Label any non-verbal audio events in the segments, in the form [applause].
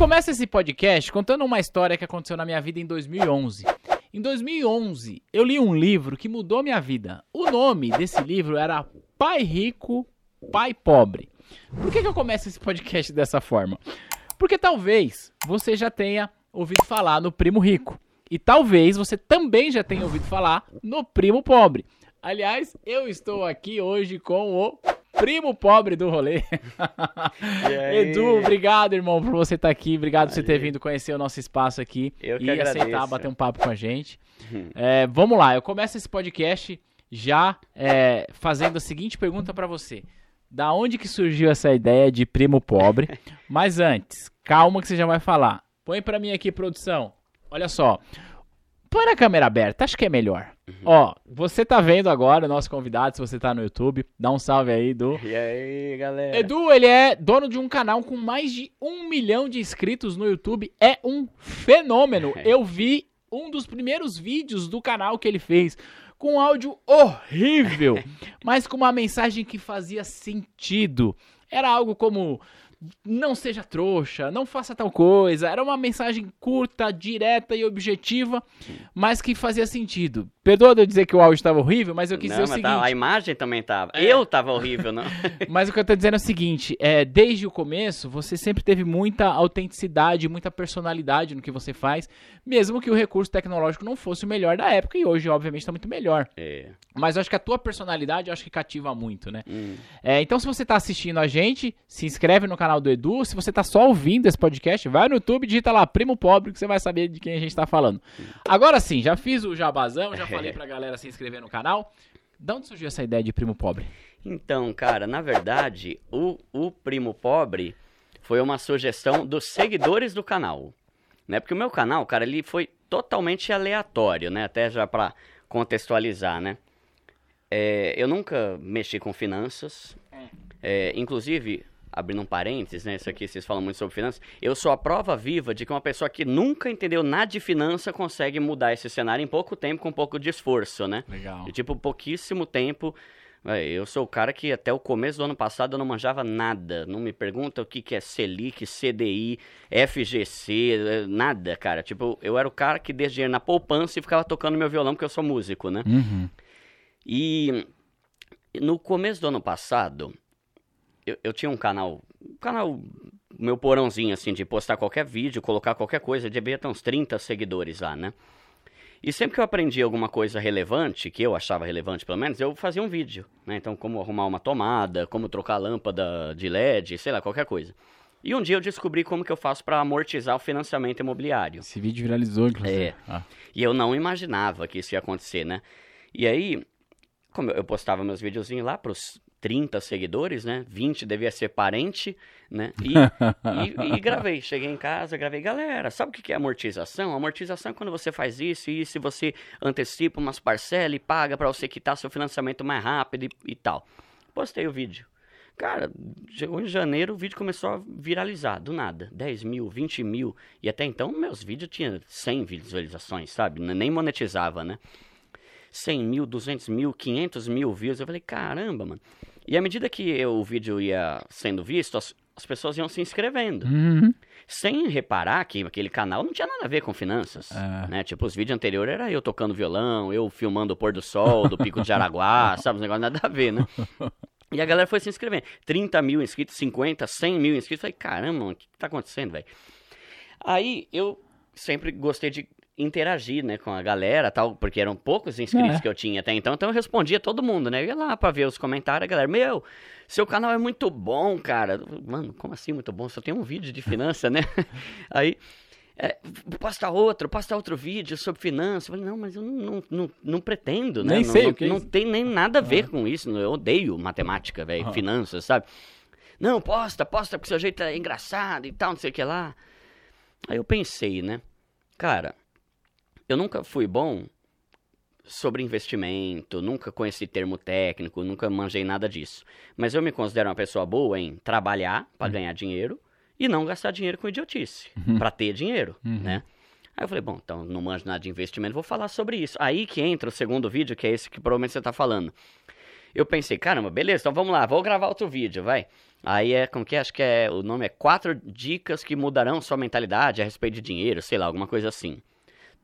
começo esse podcast contando uma história que aconteceu na minha vida em 2011. Em 2011, eu li um livro que mudou minha vida. O nome desse livro era Pai Rico, Pai Pobre. Por que, que eu começo esse podcast dessa forma? Porque talvez você já tenha ouvido falar no primo rico. E talvez você também já tenha ouvido falar no primo pobre. Aliás, eu estou aqui hoje com o primo pobre do rolê. [laughs] Edu, obrigado, irmão, por você estar aqui. Obrigado por você ter vindo conhecer o nosso espaço aqui Eu e agradeço. aceitar bater um papo com a gente. É, vamos lá, eu começo esse podcast já é, fazendo a seguinte pergunta pra você. Da onde que surgiu essa ideia de primo pobre? [laughs] Mas antes, calma que você já vai falar. Põe pra mim aqui, produção. Olha só. Põe na câmera aberta, acho que é melhor. Ó, você tá vendo agora o nosso convidado, se você tá no YouTube, dá um salve aí, Edu. E aí, galera? Edu, ele é dono de um canal com mais de um milhão de inscritos no YouTube. É um fenômeno. [laughs] Eu vi um dos primeiros vídeos do canal que ele fez. Com um áudio horrível, [laughs] mas com uma mensagem que fazia sentido. Era algo como. Não seja trouxa, não faça tal coisa. Era uma mensagem curta, direta e objetiva, mas que fazia sentido. Perdoa de eu dizer que o áudio estava horrível, mas eu quis não, dizer o seguinte. tá- a imagem também tava. É. Eu tava horrível, não? [laughs] Mas o que eu tô dizendo é o seguinte, é, desde o começo, você sempre teve muita autenticidade, muita personalidade no que você faz, mesmo que o recurso tecnológico não fosse o melhor da época, e hoje, obviamente, tá muito melhor. é. Mas eu acho que a tua personalidade, eu acho que cativa muito, né? Hum. É, então, se você tá assistindo a gente, se inscreve no canal do Edu. Se você tá só ouvindo esse podcast, vai no YouTube, digita lá Primo Pobre, que você vai saber de quem a gente tá falando. Agora sim, já fiz o jabazão, já falei pra galera se inscrever no canal. De onde surgiu essa ideia de Primo Pobre? Então, cara, na verdade, o, o Primo Pobre foi uma sugestão dos seguidores do canal. Né? Porque o meu canal, cara, ele foi totalmente aleatório, né? Até já pra contextualizar, né? É, eu nunca mexi com finanças. É, inclusive, abrindo um parênteses, né? Isso aqui vocês falam muito sobre finanças. Eu sou a prova viva de que uma pessoa que nunca entendeu nada de finança consegue mudar esse cenário em pouco tempo, com pouco de esforço, né? Legal. E, tipo, pouquíssimo tempo. Véi, Eu sou o cara que até o começo do ano passado eu não manjava nada. Não me pergunta o que, que é Selic, CDI, FGC, eh, nada, cara. Tipo, eu era o cara que desde dinheiro na poupança e ficava tocando meu violão porque eu sou músico, né? Uhum. E no começo do ano passado, eu, eu tinha um canal, um canal, meu porãozinho assim, de postar qualquer vídeo, colocar qualquer coisa, devia ter uns 30 seguidores lá, né? E sempre que eu aprendi alguma coisa relevante, que eu achava relevante pelo menos, eu fazia um vídeo, né? Então, como arrumar uma tomada, como trocar lâmpada de LED, sei lá, qualquer coisa. E um dia eu descobri como que eu faço para amortizar o financiamento imobiliário. Esse vídeo viralizou, inclusive. É. Ah. E eu não imaginava que isso ia acontecer, né? E aí, como eu- eu postava meus videozinhos lá pros 30 seguidores, né? 20 devia ser parente, né? E, e, [laughs] e gravei. Cheguei em casa, gravei. Galera, sabe o que é amortização? Amortização é quando você faz isso e isso, e você antecipa umas parcelas e paga pra você quitar seu financiamento mais rápido e, e tal. Postei o vídeo. Cara, chegou em janeiro, o vídeo começou a viralizar, do nada. 10 mil, 20 mil. E até então, meus vídeos tinham 100 visualizações, sabe? Nem monetizava, né? 100 mil, 200 mil, 500 mil views. Eu falei, caramba, mano. E à medida que o vídeo ia sendo visto, as, as pessoas iam se inscrevendo. Uhum. Sem reparar que aquele canal não tinha nada a ver com finanças. É. Né? Tipo, os vídeos anteriores era eu tocando violão, eu filmando o pôr do sol, do Pico de Araguá, [laughs] sabe? Os negócios nada a ver, né? E a galera foi se inscrevendo. 30 mil inscritos, 50, 100 mil inscritos. Falei, caramba, o que, que tá acontecendo, velho? Aí eu sempre gostei de interagir, né, com a galera tal, porque eram poucos inscritos É. que eu tinha até então, então eu respondia todo mundo, né? Eu ia lá pra ver os comentários, a galera, meu, seu canal é muito bom, cara. Mano, como assim muito bom? Só tem um vídeo de finança, né? [laughs] Aí, é, posta outro, posta outro vídeo sobre finanças. Eu falei, não, mas eu não, não, não, não pretendo, né? Nem não, sei não, o que é não tem nem nada a ver com isso. Eu odeio matemática, velho, Ah. finanças, sabe? Não, posta, posta, porque seu jeito é engraçado e tal, não sei o que lá. Aí eu pensei, né? Cara, eu nunca fui bom sobre investimento, nunca conheci termo técnico, nunca manjei nada disso. Mas eu me considero uma pessoa boa em trabalhar para ganhar dinheiro e não gastar dinheiro com idiotice, para ter dinheiro, né? Aí eu falei, bom, então não manjo nada de investimento, vou falar sobre isso. Aí que entra o segundo vídeo, que é esse que provavelmente você tá falando. eu pensei, caramba, beleza, então vamos lá, vou gravar outro vídeo, vai. Aí é, como que é? Acho que é, o nome é Quatro Dicas que Mudarão Sua Mentalidade a Respeito de Dinheiro, sei lá, alguma coisa assim.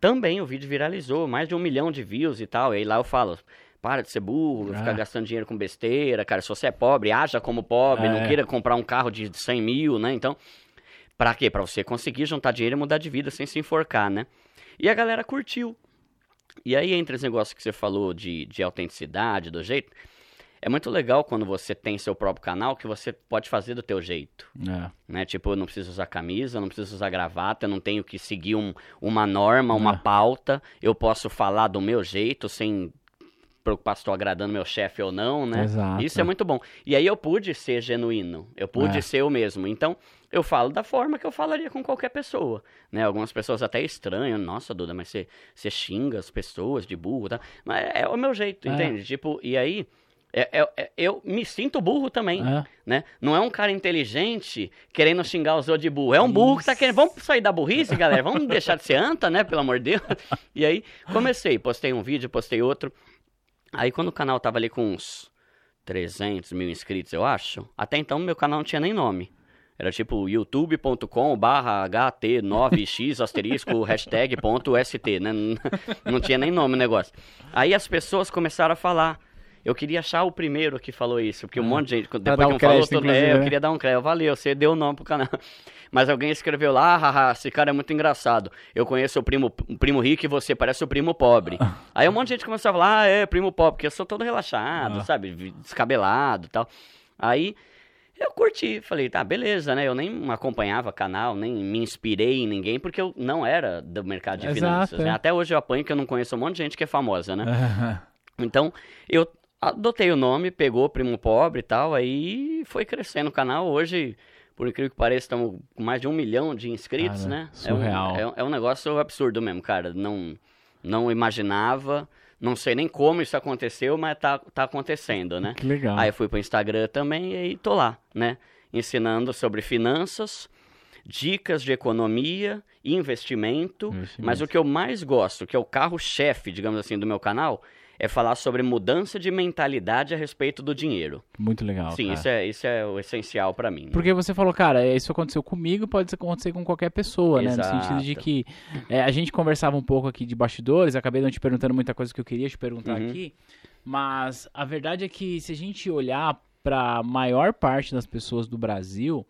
Também o vídeo viralizou, mais de um milhão de views e tal, e aí lá eu falo, para de ser burro, Ah. ficar gastando dinheiro com besteira, cara, se você é pobre, haja como pobre, não É. queira comprar um carro de 100 mil, né, então... Pra quê? Pra você conseguir juntar dinheiro e mudar de vida sem se enforcar, né? E a galera curtiu. E aí, entre os negócios que você falou de, de autenticidade, do jeito, é muito legal quando você tem seu próprio canal que você pode fazer do teu jeito, É. né? Tipo, eu não preciso usar camisa, eu não preciso usar gravata, eu não tenho que seguir um- uma norma, uma É. pauta, eu posso falar do meu jeito sem preocupar se estou agradando meu chefe ou não, né? Exato. Isso é muito bom. E aí eu pude ser genuíno, eu pude É. ser eu mesmo. Então, eu falo da forma que eu falaria com qualquer pessoa, né? Algumas pessoas até estranham, nossa, Duda, mas você, você xinga as pessoas de burro, tá? Mas é o meu jeito, É. entende? Tipo, e aí, é- é- é- eu me sinto burro também, É. né? Não é um cara inteligente querendo xingar os outros de burro, é um burro que tá querendo, vamos sair da burrice, galera, vamos [laughs] deixar de ser anta, né? Pelo amor de Deus. E aí, comecei, postei um vídeo, postei outro. Aí quando o canal tava ali com uns 300 mil inscritos, eu acho, até então meu canal não tinha nem nome. Era tipo youtube.com barra ht9x [laughs] asterisco hashtag ponto st, né? Não- [laughs] Não tinha nem nome o negócio. Aí as pessoas começaram a falar. Eu queria achar o primeiro que falou isso, porque um monte de gente, depois que um um falou, crédito, todo, é, eu né? queria dar um crédito. Valeu, você deu o nome pro canal. [laughs] Mas alguém escreveu lá, ah, haha, esse cara é muito engraçado. Eu conheço o primo, o primo rico e você parece o primo pobre. [laughs] Aí um monte de gente começou a falar, ah, é, primo pobre, porque eu sou todo relaxado, Ah. sabe? Descabelado e tal. Aí eu curti, falei, tá, beleza, né? Eu nem acompanhava canal, nem me inspirei em ninguém, porque eu não era do mercado de Exato, finanças. né? é. Até hoje eu apanho que eu não conheço um monte de gente que é famosa, né? [laughs] Então, eu adotei o nome, pegou Primo Pobre e tal, aí foi crescendo o canal. Hoje, por incrível que pareça, estamos com mais de um milhão de inscritos, Cara, né? surreal. É um, é, é um negócio absurdo mesmo, cara. Não, não imaginava, não sei nem como isso aconteceu, mas tá, tá acontecendo, né? Que legal. Aí eu fui pro Instagram também e aí tô lá, né? Ensinando sobre finanças, dicas de economia, investimento. Investimento. Mas o que eu mais gosto, que é o carro-chefe, digamos assim, do meu canal, é falar sobre mudança de mentalidade a respeito do dinheiro. Muito legal. Sim, cara. isso é, isso é o essencial pra mim. né? Porque você falou, cara, isso aconteceu comigo, pode acontecer com qualquer pessoa, né? No sentido de Exato. que é, a gente conversava um pouco aqui de bastidores, acabei não te perguntando muita coisa que eu queria te perguntar Uhum. aqui, mas a verdade é que se a gente olhar para a maior parte das pessoas do Brasil,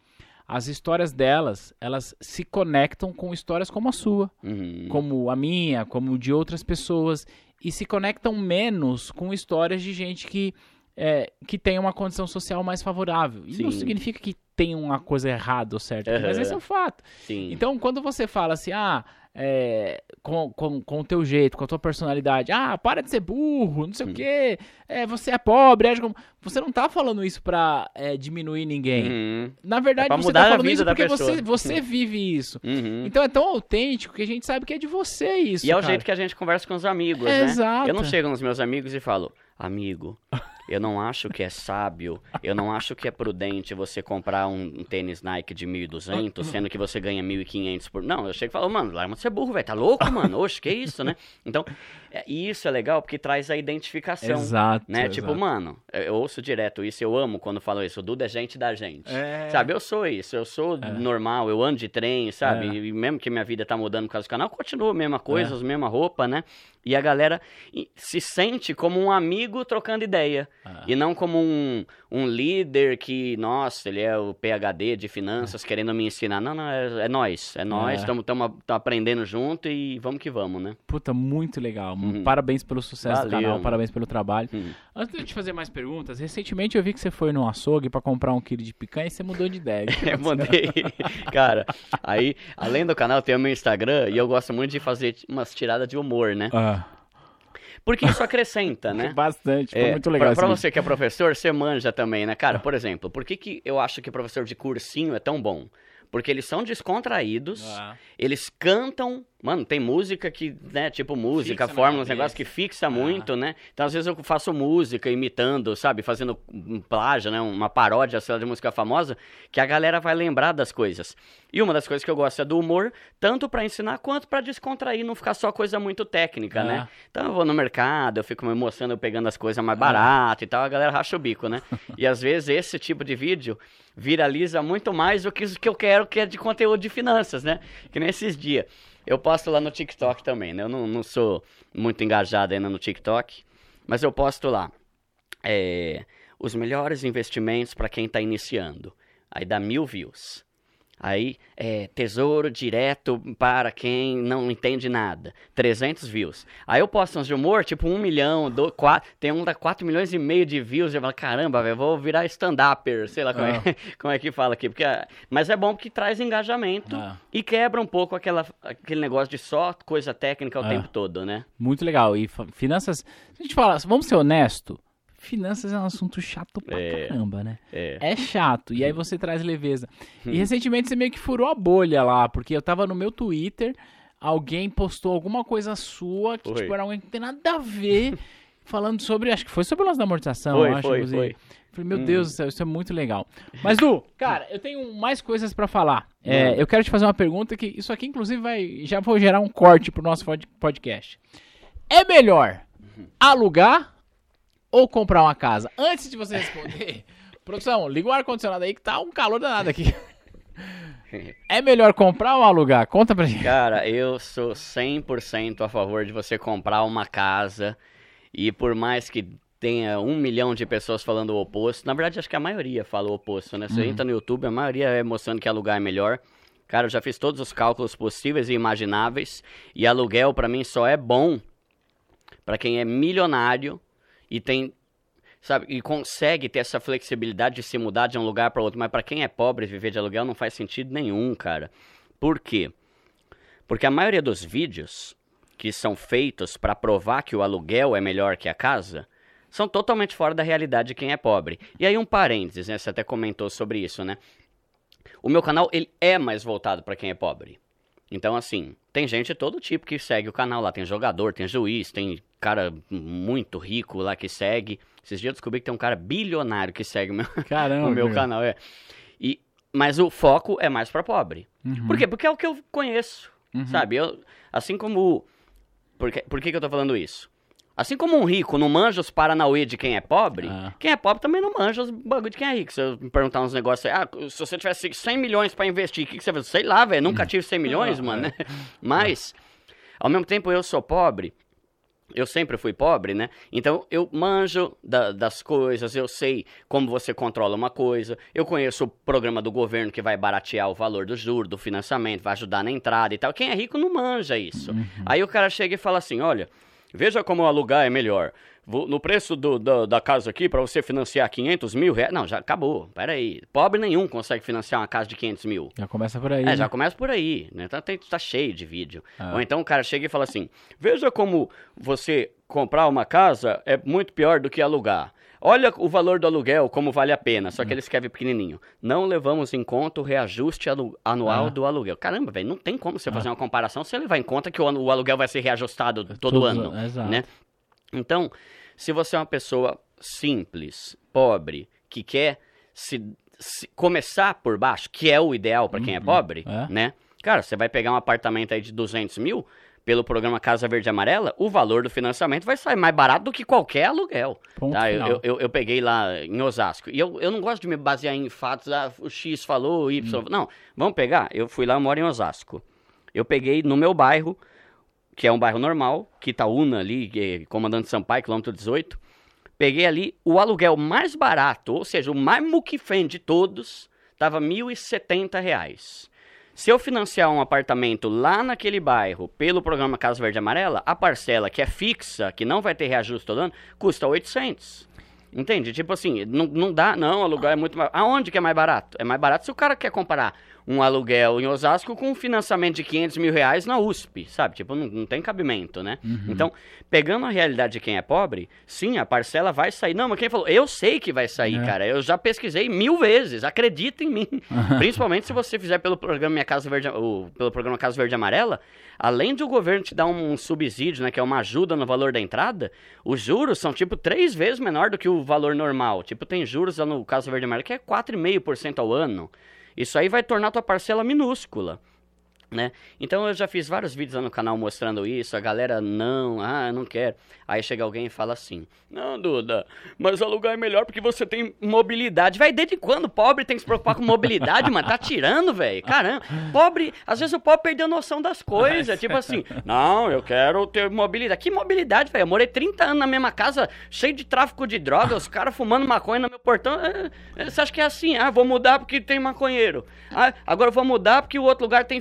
as histórias delas, elas se conectam com histórias como a sua, Uhum. como a minha, como de outras pessoas, e se conectam menos com histórias de gente que, é, que tem uma condição social mais favorável. E não significa que tem uma coisa errada ou certa, aqui, mas esse é o fato. Sim. Então, quando você fala assim, ah, é, com, com, com o teu jeito, com a tua personalidade, ah, para de ser burro, não sei o quê, é, você é pobre, age como... você não tá falando isso pra é, diminuir ninguém. Uhum. Na verdade, É você tá falando isso porque pessoa. você, você vive isso. Uhum. Então é tão autêntico que a gente sabe que é de você isso. E é o cara. jeito que a gente conversa com os amigos, né? exato. Eu não chego nos meus amigos e falo, amigo, eu não acho que é sábio, eu não acho que é prudente você comprar um, um tênis Nike de 1.200, [coughs] sendo que você ganha 1.500 por... Não, eu chego e falo, mano, larga de ser burro, velho, tá louco, mano? Oxe, que isso, né? Então, é, e isso é legal porque traz a identificação. Exato. Né? exato. Tipo, mano, eu ouço direto isso, eu amo quando falam isso. O Duda é gente da gente. É. Sabe, eu sou isso, eu sou normal, eu ando de trem, sabe? É. E mesmo que minha vida tá mudando por causa do canal, continua a mesma coisa, É. as mesma roupa, né? E a galera se sente como um amigo trocando ideia. Ah. E não como um, um líder que, nossa, ele é o PHD de finanças querendo me ensinar. Não, não, é, é nós. É nós, É. estamos aprendendo junto e vamos que vamos, né? Puta, muito legal. Uhum. Parabéns pelo sucesso do Valeu, canal, mano. parabéns pelo trabalho. Uhum. Antes de eu te fazer mais perguntas, recentemente eu vi que você foi no açougue pra comprar um quilo de picanha e você mudou de ideia. [laughs] Eu mandei. [laughs] Cara, aí, além do canal, tem o meu Instagram e eu gosto muito de fazer umas tiradas de humor, né? Ah, Porque isso acrescenta, né? [laughs] Bastante, foi É, muito legal Pra, pra você que é professor, você manja também, né? Cara, por exemplo, por que, que eu acho que professor de cursinho é tão bom? Porque eles são descontraídos, Ah, eles cantam Mano, tem música que, né, tipo música, Fixa fórmula, uns cabeça. negócios que fixa Ah. muito, né? Então, às vezes eu faço música imitando, sabe? Fazendo um plágio, né? Uma paródia, sei lá, de música famosa, que a galera vai lembrar das coisas. E uma das coisas que eu gosto é do humor, tanto pra ensinar quanto pra descontrair, não ficar só coisa muito técnica, Ah. né? Então eu vou no mercado, eu fico me mostrando, eu pegando as coisas mais baratas e tal, a galera racha o bico, né? [laughs] e às vezes esse tipo de vídeo viraliza muito mais do que o que eu quero, que é de conteúdo de finanças, né? Que nesses dias. Eu posto lá no TikTok também, né? Eu não, não sou muito engajado ainda no TikTok, mas eu posto lá. é, os melhores investimentos para quem está iniciando. Aí dá mil views. Aí, é, tesouro direto para quem não entende nada. 300 views. Aí eu posto uns de humor, tipo 1 milhão, do, quatro, tem um da 4 milhões e meio de views. Eu falo, caramba, velho, vou virar stand-upper, sei lá como, é, [laughs] como é que fala aqui. Porque, ah, mas é bom porque traz engajamento Ah. e quebra um pouco aquela, aquele negócio de só coisa técnica o Ah. tempo todo, né? Muito legal. E finanças. Se a gente fala, vamos ser honesto, finanças é um assunto chato pra É. caramba, né? É. É chato. E aí você traz leveza. Hum. E recentemente você meio que furou a bolha lá, porque eu tava no meu Twitter, alguém postou alguma coisa sua que, Foi. tipo, era alguém que não tem nada a ver. [laughs] Falando sobre, acho que foi sobre o lance da amortização, Foi, eu acho, foi, inclusive. foi. Falei, meu Hum. Deus do céu, isso é muito legal. Mas, Du, cara, eu tenho mais coisas pra falar. É, eu quero te fazer uma pergunta que isso aqui, inclusive, vai. Já vou gerar um corte pro nosso pod- podcast. É melhor alugar ou comprar uma casa? Antes de você responder, [laughs] produção, liga o ar-condicionado aí que tá um calor danado aqui. [laughs] É melhor comprar ou alugar? Conta pra gente. Cara, eu sou 100% a favor de você comprar uma casa e por mais que tenha um milhão de pessoas falando o oposto, na verdade acho que a maioria fala o oposto, né? Você entra no YouTube, a maioria é mostrando que alugar é melhor. Cara, eu já fiz todos os cálculos possíveis e imagináveis e aluguel pra mim só é bom pra quem é milionário e tem sabe, e consegue ter essa flexibilidade de se mudar de um lugar para outro, mas pra quem é pobre viver de aluguel não faz sentido nenhum, cara. Por quê? Porque a maioria dos vídeos que são feitos para provar que o aluguel é melhor que a casa são totalmente fora da realidade de quem é pobre. E aí um parênteses, né? Você até comentou sobre isso, né? O meu canal ele é mais voltado para quem é pobre. Então assim, tem gente de todo tipo que segue o canal lá, tem jogador, tem juiz, tem cara muito rico lá que segue. Esses dias eu descobri que tem um cara bilionário que segue o meu, [laughs] Caramba. o meu canal, é. E, mas o foco é mais para pobre. Uhum. Por quê? Porque é o que eu conheço, Uhum. sabe? Eu, assim como... Por que, por que, que eu tô falando isso? Assim como um rico não manja os paranauê de quem é pobre, Ah. quem é pobre também não manja os bagulho de quem é rico. Se eu me perguntar uns negócios aí, ah, se você tivesse 100 milhões pra investir, o que, que você vai Sei lá, velho, nunca tive 100 milhões, Ah, [laughs] mano, é. né? Mas, ao mesmo tempo eu sou pobre, eu sempre fui pobre, né? Então eu manjo da- das coisas, eu sei como você controla uma coisa, eu conheço o programa do governo que vai baratear o valor do juro, do financiamento, vai ajudar na entrada e tal. Quem é rico não manja isso. Aí o cara chega e fala assim: olha, veja como alugar é melhor. No preço do- da- da casa aqui, para você financiar 500 mil reais. Não, já acabou. Peraí. Pobre nenhum consegue financiar uma casa de 500 mil. Já começa por aí. É, né? já começa por aí, né? Tá, tem- tá cheio de vídeo. Ah. Ou então o cara chega e fala assim: Veja como você comprar uma casa é muito pior do que alugar. Olha o valor do aluguel, como vale a pena. Hum. Só que ele escreve pequenininho. Não levamos em conta o reajuste anu- anual Ah. do aluguel. Caramba, velho, não tem como você fazer uma comparação se levar em conta que o, aluguel vai ser reajustado todo Todo- ano, exato. né? Então, se você é uma pessoa simples, pobre, que quer se, se- começar por baixo, que é o ideal para quem é pobre, É. né? Cara, você vai pegar um apartamento aí de 200 mil pelo programa Casa Verde Amarela, o valor do financiamento vai sair mais barato do que qualquer aluguel. Ponto tá? Eu, eu, eu- peguei lá em Osasco. E eu, eu não gosto de me basear em fatos, ah, o X falou, o Y. Hum. Não, vamos pegar. Eu fui lá, eu moro em Osasco. Eu peguei no meu bairro, que é um bairro normal, Quitaúna ali, é Comandante Sampaio, quilômetro 18. Peguei ali o aluguel mais barato, ou seja, o mais muquifém de todos, tava 1.070 reais. Se eu financiar um apartamento lá naquele bairro pelo programa Casa Verde Amarela, a parcela que é fixa, que não vai ter reajuste todo ano, custa 800. Entende? Tipo assim, não, não dá, não, alugar é muito mais... Aonde que é mais barato? É mais barato se o cara quer comparar um aluguel em Osasco com um financiamento de 500 mil reais na USP, sabe? Tipo, não, não tem cabimento, né? Uhum. Então, pegando a realidade de quem é pobre, sim, a parcela vai sair. Não, mas quem falou? Eu sei que vai sair, É. cara. Eu já pesquisei mil vezes, acredita em mim. [laughs] Principalmente se você fizer pelo programa Minha Casa Verde, o, pelo programa Casa Verde Amarela, além de o governo te dar um subsídio, né, que é uma ajuda no valor da entrada, os juros são tipo três vezes menor do que o valor normal. Tipo, tem juros lá no Casa Verde Amarela que é 4,5% ao ano. Isso aí vai tornar tua parcela minúscula. Né? Então eu já fiz vários vídeos lá no canal mostrando isso, a galera não, ah, não quero. Aí chega alguém e fala assim: Não, Duda, mas alugar é melhor porque você tem mobilidade. Vai, desde quando pobre tem que se preocupar com mobilidade, mano? Tá tirando, velho. Caramba, pobre, às vezes o pobre perdeu noção das coisas. tipo assim, não, eu quero ter mobilidade. Que mobilidade, velho? Eu morei 30 anos na mesma casa, cheio de tráfico de droga, os caras fumando maconha no meu portão. É, é, Você acha que é assim? Ah, vou mudar porque tem maconheiro. Ah, agora eu vou mudar porque o outro lugar tem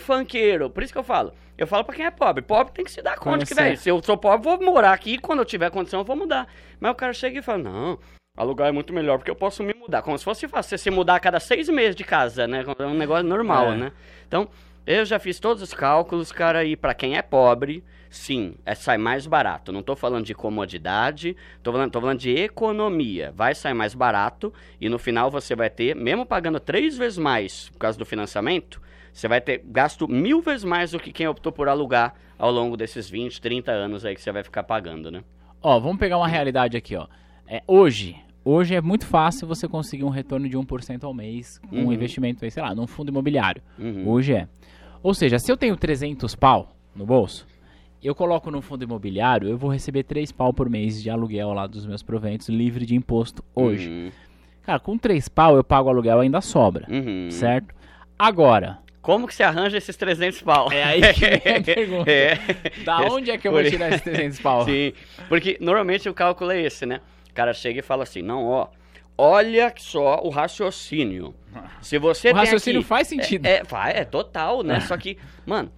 Por isso que eu falo. Eu falo pra quem é pobre. Pobre tem que se dar conta que, velho, se eu sou pobre, vou morar aqui. Quando eu tiver condição, eu vou mudar. Mas o cara chega e fala, não, alugar é muito melhor porque eu posso me mudar. Como se fosse fácil você se mudar a cada seis meses de casa, né? É um negócio normal, É. né? Então, eu já fiz todos os cálculos, cara, e pra quem é pobre, sim, é, sai mais barato. Não tô falando de comodidade, tô falando, tô falando de economia. Vai sair mais barato e no final você vai ter, mesmo pagando três vezes mais por causa do financiamento, você vai ter gasto mil vezes mais do que quem optou por alugar ao longo desses 20, 30 anos aí que você vai ficar pagando, né? Ó, vamos pegar uma realidade aqui, ó. É, hoje, hoje é muito fácil você conseguir um retorno de 1% ao mês com um Uhum. investimento aí, sei lá, num fundo imobiliário. Uhum. Hoje é. Ou seja, se eu tenho 300 pau no bolso, eu coloco num fundo imobiliário, eu vou receber 3 pau por mês de aluguel lá dos meus proventos, livre de imposto hoje. Uhum. Cara, com 3 pau eu pago aluguel ainda sobra, Uhum. certo? Agora, Como que você arranja esses 300 pau? É aí que vem a [laughs] pergunta. É. da onde é que eu vou tirar esses 300 pau? [laughs] Sim, porque normalmente o cálculo é esse, né? O cara chega e fala assim, não, ó, olha só o raciocínio. Se você O raciocínio aqui- faz sentido. É, é, é total, né? Só que, mano,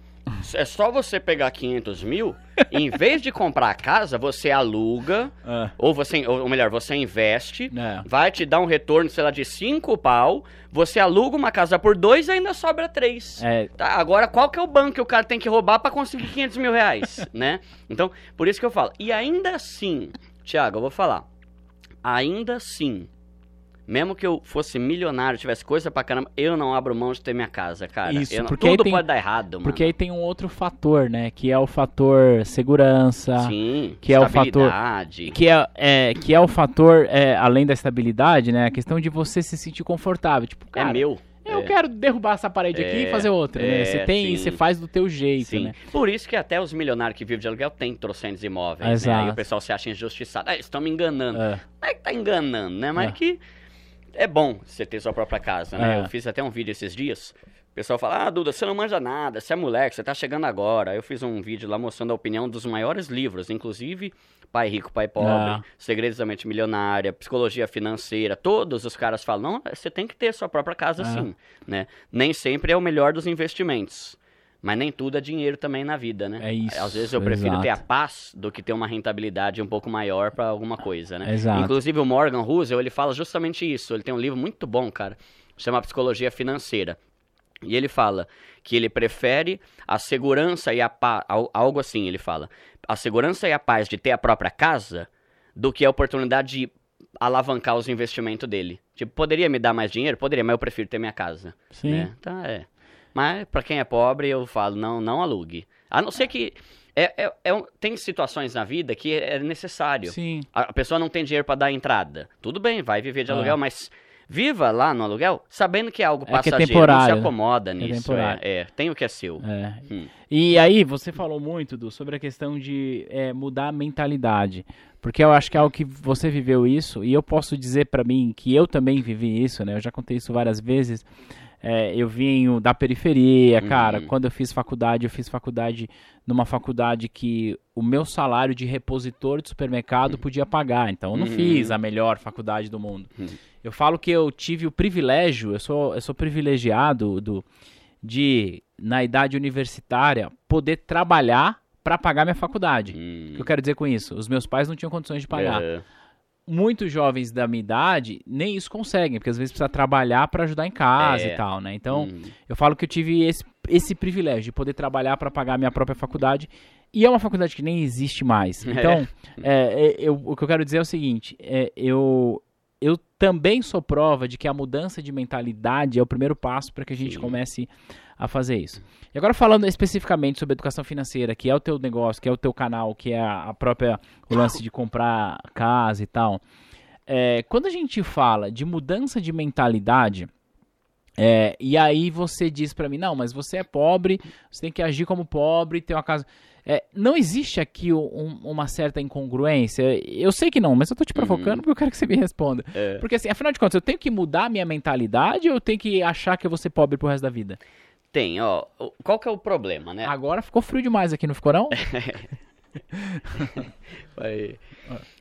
é só você pegar 500 mil, em [laughs] vez de comprar a casa, você aluga, Ah, ou você, ou melhor, você investe, é. vai te dar um retorno, sei lá, de 5 pau, você aluga uma casa por dois e ainda sobra 3. É, Tá, agora, qual que é o banco que o cara tem que roubar pra conseguir 500 mil reais, [laughs] né? Então, por isso que eu falo. E ainda assim, Thiago, eu vou falar. Ainda assim, mesmo que eu fosse milionário, tivesse coisa pra caramba, eu não abro mão de ter minha casa, cara. Isso, Eu não- porque tudo tem- pode dar errado, mano. porque aí tem um outro fator, né? Que é o fator segurança. Sim, que é o fator-. Que é, é, que é o fator, é, além da estabilidade, né? A questão de você se sentir confortável. Tipo, cara, é meu. eu é. quero derrubar essa parede aqui e É, fazer outra, né? é, Você tem, sim. você faz do teu jeito, Sim. né? Por isso que até os milionários que vivem de aluguel têm trocentos imóveis, né? Exato. Aí o pessoal se acha injustiçado. Ah, estão me enganando. É. Não é que tá enganando, né? Mas É. que é bom você ter sua própria casa, né? É. Eu fiz até um vídeo esses dias. O pessoal fala, ah, Duda, você não manja nada, você é moleque, você tá chegando agora. Eu fiz um vídeo lá mostrando a opinião dos maiores livros, inclusive Pai Rico, Pai Pobre, Ah. Segredos da Mente Milionária, Psicologia Financeira. Todos os caras falam, não, você tem que ter sua própria casa Ah. sim, né? Nem sempre é o melhor dos investimentos. Mas nem tudo é dinheiro também na vida, né? É isso, Às vezes eu prefiro ter a exato. paz do que ter uma rentabilidade um pouco maior pra alguma coisa, né? Exato. Inclusive o Morgan Housel, ele fala justamente isso. Ele tem um livro muito bom, cara, chama Psicologia Financeira. E ele fala que ele prefere a segurança e a paz, algo assim, ele fala, a segurança e a paz de ter a própria casa do que a oportunidade de alavancar os investimentos dele. Tipo, poderia me dar mais dinheiro? Poderia, mas eu prefiro ter minha casa. Sim. né? Tá, é. Mas pra quem é pobre, eu falo, não, não alugue. A não ser que. É, é- é um- tem situações na vida que é necessário. Sim. A a pessoa não tem dinheiro pra dar entrada. Tudo bem, vai viver de Ah. aluguel, mas viva lá no aluguel sabendo que é algo É que é passageiro. temporário, né? se acomoda nisso. É, é, tem o que é seu. É. Hum. E aí, você falou muito Du, sobre a questão de é, mudar a mentalidade. Porque eu acho que é algo que você viveu isso, e eu posso dizer pra mim que eu também vivi isso, né? Eu já contei isso várias vezes. É, eu vim da periferia, cara. Uhum. Quando eu fiz faculdade, eu fiz faculdade numa faculdade que o meu salário de repositor de supermercado podia pagar. Então eu não Uhum. fiz a melhor faculdade do mundo. Uhum. Eu falo que eu tive o privilégio, eu sou, eu sou privilegiado do, de, na idade universitária, poder trabalhar para pagar minha faculdade. O Hum. que eu quero dizer com isso? Os meus pais não tinham condições de pagar. É. muitos jovens da minha idade nem isso conseguem, porque às vezes precisa trabalhar para ajudar em casa É. e tal, né? Então, Hum. eu falo que eu tive esse, esse privilégio de poder trabalhar para pagar a minha própria faculdade. E é uma faculdade que nem existe mais. [laughs] Então, é, é, eu- o que eu quero dizer é o seguinte: é, eu também sou prova de que a mudança de mentalidade é o primeiro passo para que a gente Sim. comece a fazer isso. E agora falando especificamente sobre educação financeira, que é o teu negócio, que é o teu canal, que é a, própria o lance de comprar casa e tal. É, quando a gente fala de mudança de mentalidade, é, e aí você diz pra mim, não, mas você é pobre, você tem que agir como pobre, ter uma casa. É, não existe aqui um- uma certa incongruência? Eu sei que não, mas eu tô te provocando porque eu quero que você me responda. É. Porque assim, afinal de contas, eu tenho que mudar a minha mentalidade ou eu tenho que achar que eu vou ser pobre pro resto da vida? Tem, ó. Qual que é o problema, né? Agora ficou frio demais aqui, não ficou não? [laughs]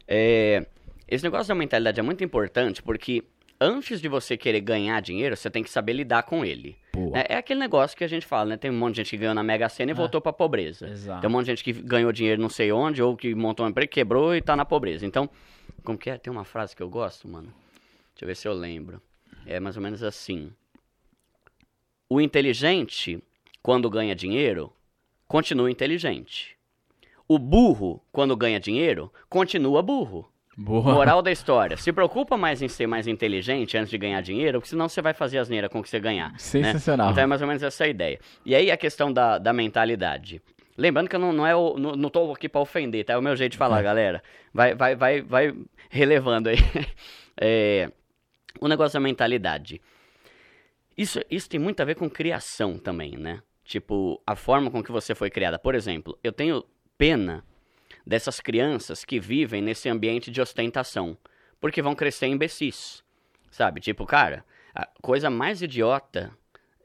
É, esse negócio da mentalidade é muito importante porque antes de você querer ganhar dinheiro, você tem que saber lidar com ele. Pô, É, é aquele negócio que a gente fala, né? Tem um monte de gente que ganhou na Mega Sena e voltou pra pobreza. exato. Tem um monte de gente que ganhou dinheiro não sei onde, ou que montou um emprego, quebrou e tá na pobreza. Então, como que é? Tem uma frase que eu gosto, mano. Deixa eu ver se eu lembro. É mais ou menos assim. O inteligente, quando ganha dinheiro, continua inteligente. O burro, quando ganha dinheiro, continua burro. Boa. Moral da história. Se preocupa mais em ser mais inteligente antes de ganhar dinheiro, porque senão você vai fazer asneira com o que você ganhar. né? Sensacional. Então é mais ou menos essa a ideia. E aí a questão da, da mentalidade. Lembrando que eu não, não, é o, não, não tô aqui pra ofender, tá? É o meu jeito de falar, galera. Vai, vai, vai, vai relevando aí. [laughs] É, o negócio da mentalidade. Isso, isso tem muito a ver com criação também, né? Tipo, a forma com que você foi criada. Por exemplo, eu tenho pena dessas crianças que vivem nesse ambiente de ostentação. Porque vão crescer imbecis. Sabe? Tipo, cara, a coisa mais idiota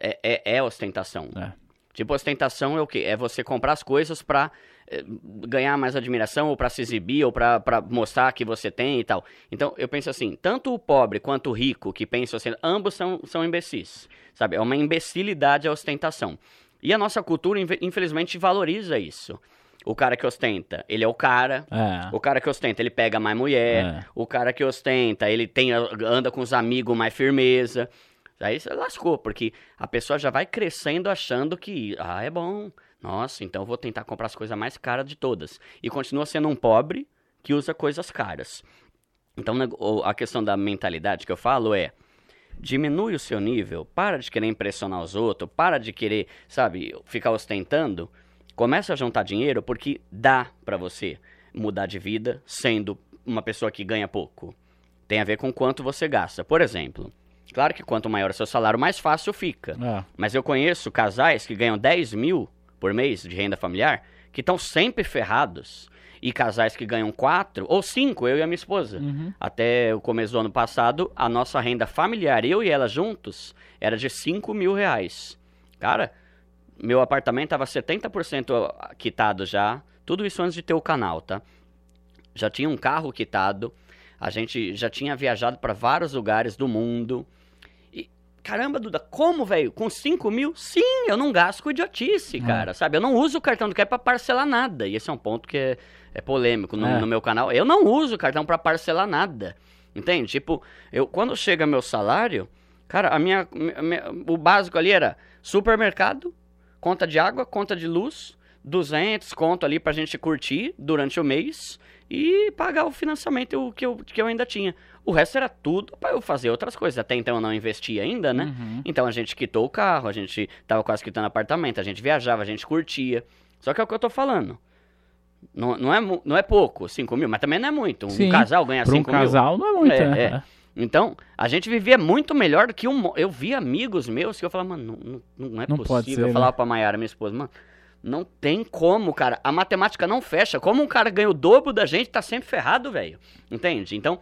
é, é, é ostentação. É. Tipo, ostentação é o quê? É você comprar as coisas pra eh, ganhar mais admiração, ou pra se exibir, ou pra, pra mostrar que você tem e tal. Então, eu penso assim, tanto o pobre quanto o rico que pensa assim, ambos são, são imbecis, sabe? É uma imbecilidade a ostentação. E a nossa cultura, infelizmente, valoriza isso. O cara que ostenta, ele é o cara. É. O cara que ostenta, ele pega mais mulher. É. O cara que ostenta, ele tem, anda com os amigos mais firmeza. Aí você lascou, porque a pessoa já vai crescendo achando que, ah, é bom. Nossa, então eu vou tentar comprar as coisas mais caras de todas. E continua sendo um pobre que usa coisas caras. Então o- a questão da mentalidade que eu falo é diminui o seu nível, para de querer impressionar os outros, para de querer, sabe, ficar ostentando. Começa a juntar dinheiro porque dá pra você mudar de vida sendo uma pessoa que ganha pouco. Tem a ver com quanto você gasta. Por exemplo, claro que quanto maior o seu salário, mais fácil fica. É. Mas eu conheço casais que ganham 10 mil por mês de renda familiar que estão sempre ferrados. E casais que ganham 4 ou 5, eu e a minha esposa. Uhum. Até o começo do ano passado, a nossa renda familiar, eu e ela juntos, era de 5 mil reais. Cara, meu apartamento estava 70% quitado já. Tudo isso antes de ter o canal, tá? Já tinha um carro quitado. A gente já tinha viajado para vários lugares do mundo. E, caramba, Duda, como, velho? Com 5 mil? Sim, eu não gasto com idiotice, cara, sabe? Eu não uso o cartão do crédito pra parcelar nada. E esse é um ponto que é, é polêmico no, É. no meu canal. Eu não uso o cartão pra parcelar nada. Entende? Tipo, eu, quando chega meu salário, cara, a minha, mi- mi- o básico ali era supermercado, conta de água, conta de luz, 200 conto ali pra gente curtir durante o mês e pagar o financiamento que eu, que eu ainda tinha. O resto era tudo pra eu fazer outras coisas. Até então eu não investia ainda, né? Uhum. Então a gente quitou o carro, a gente tava quase quitando apartamento, a gente viajava, a gente curtia. Só que é o que eu tô falando. Não, não, é, não é pouco, 5 mil, mas também não é muito. Um Sim, casal ganha Para um 5 mil. casal não é muito, É, né? é. Então, a gente vivia muito melhor do que um. Eu vi amigos meus que eu falava, mano, não, não, é Não possível. ser, eu né? falava pra Mayara, minha esposa, mano, não tem como, cara. A matemática não fecha. Como um cara ganha o dobro da gente, tá sempre ferrado, velho. Entende? Então,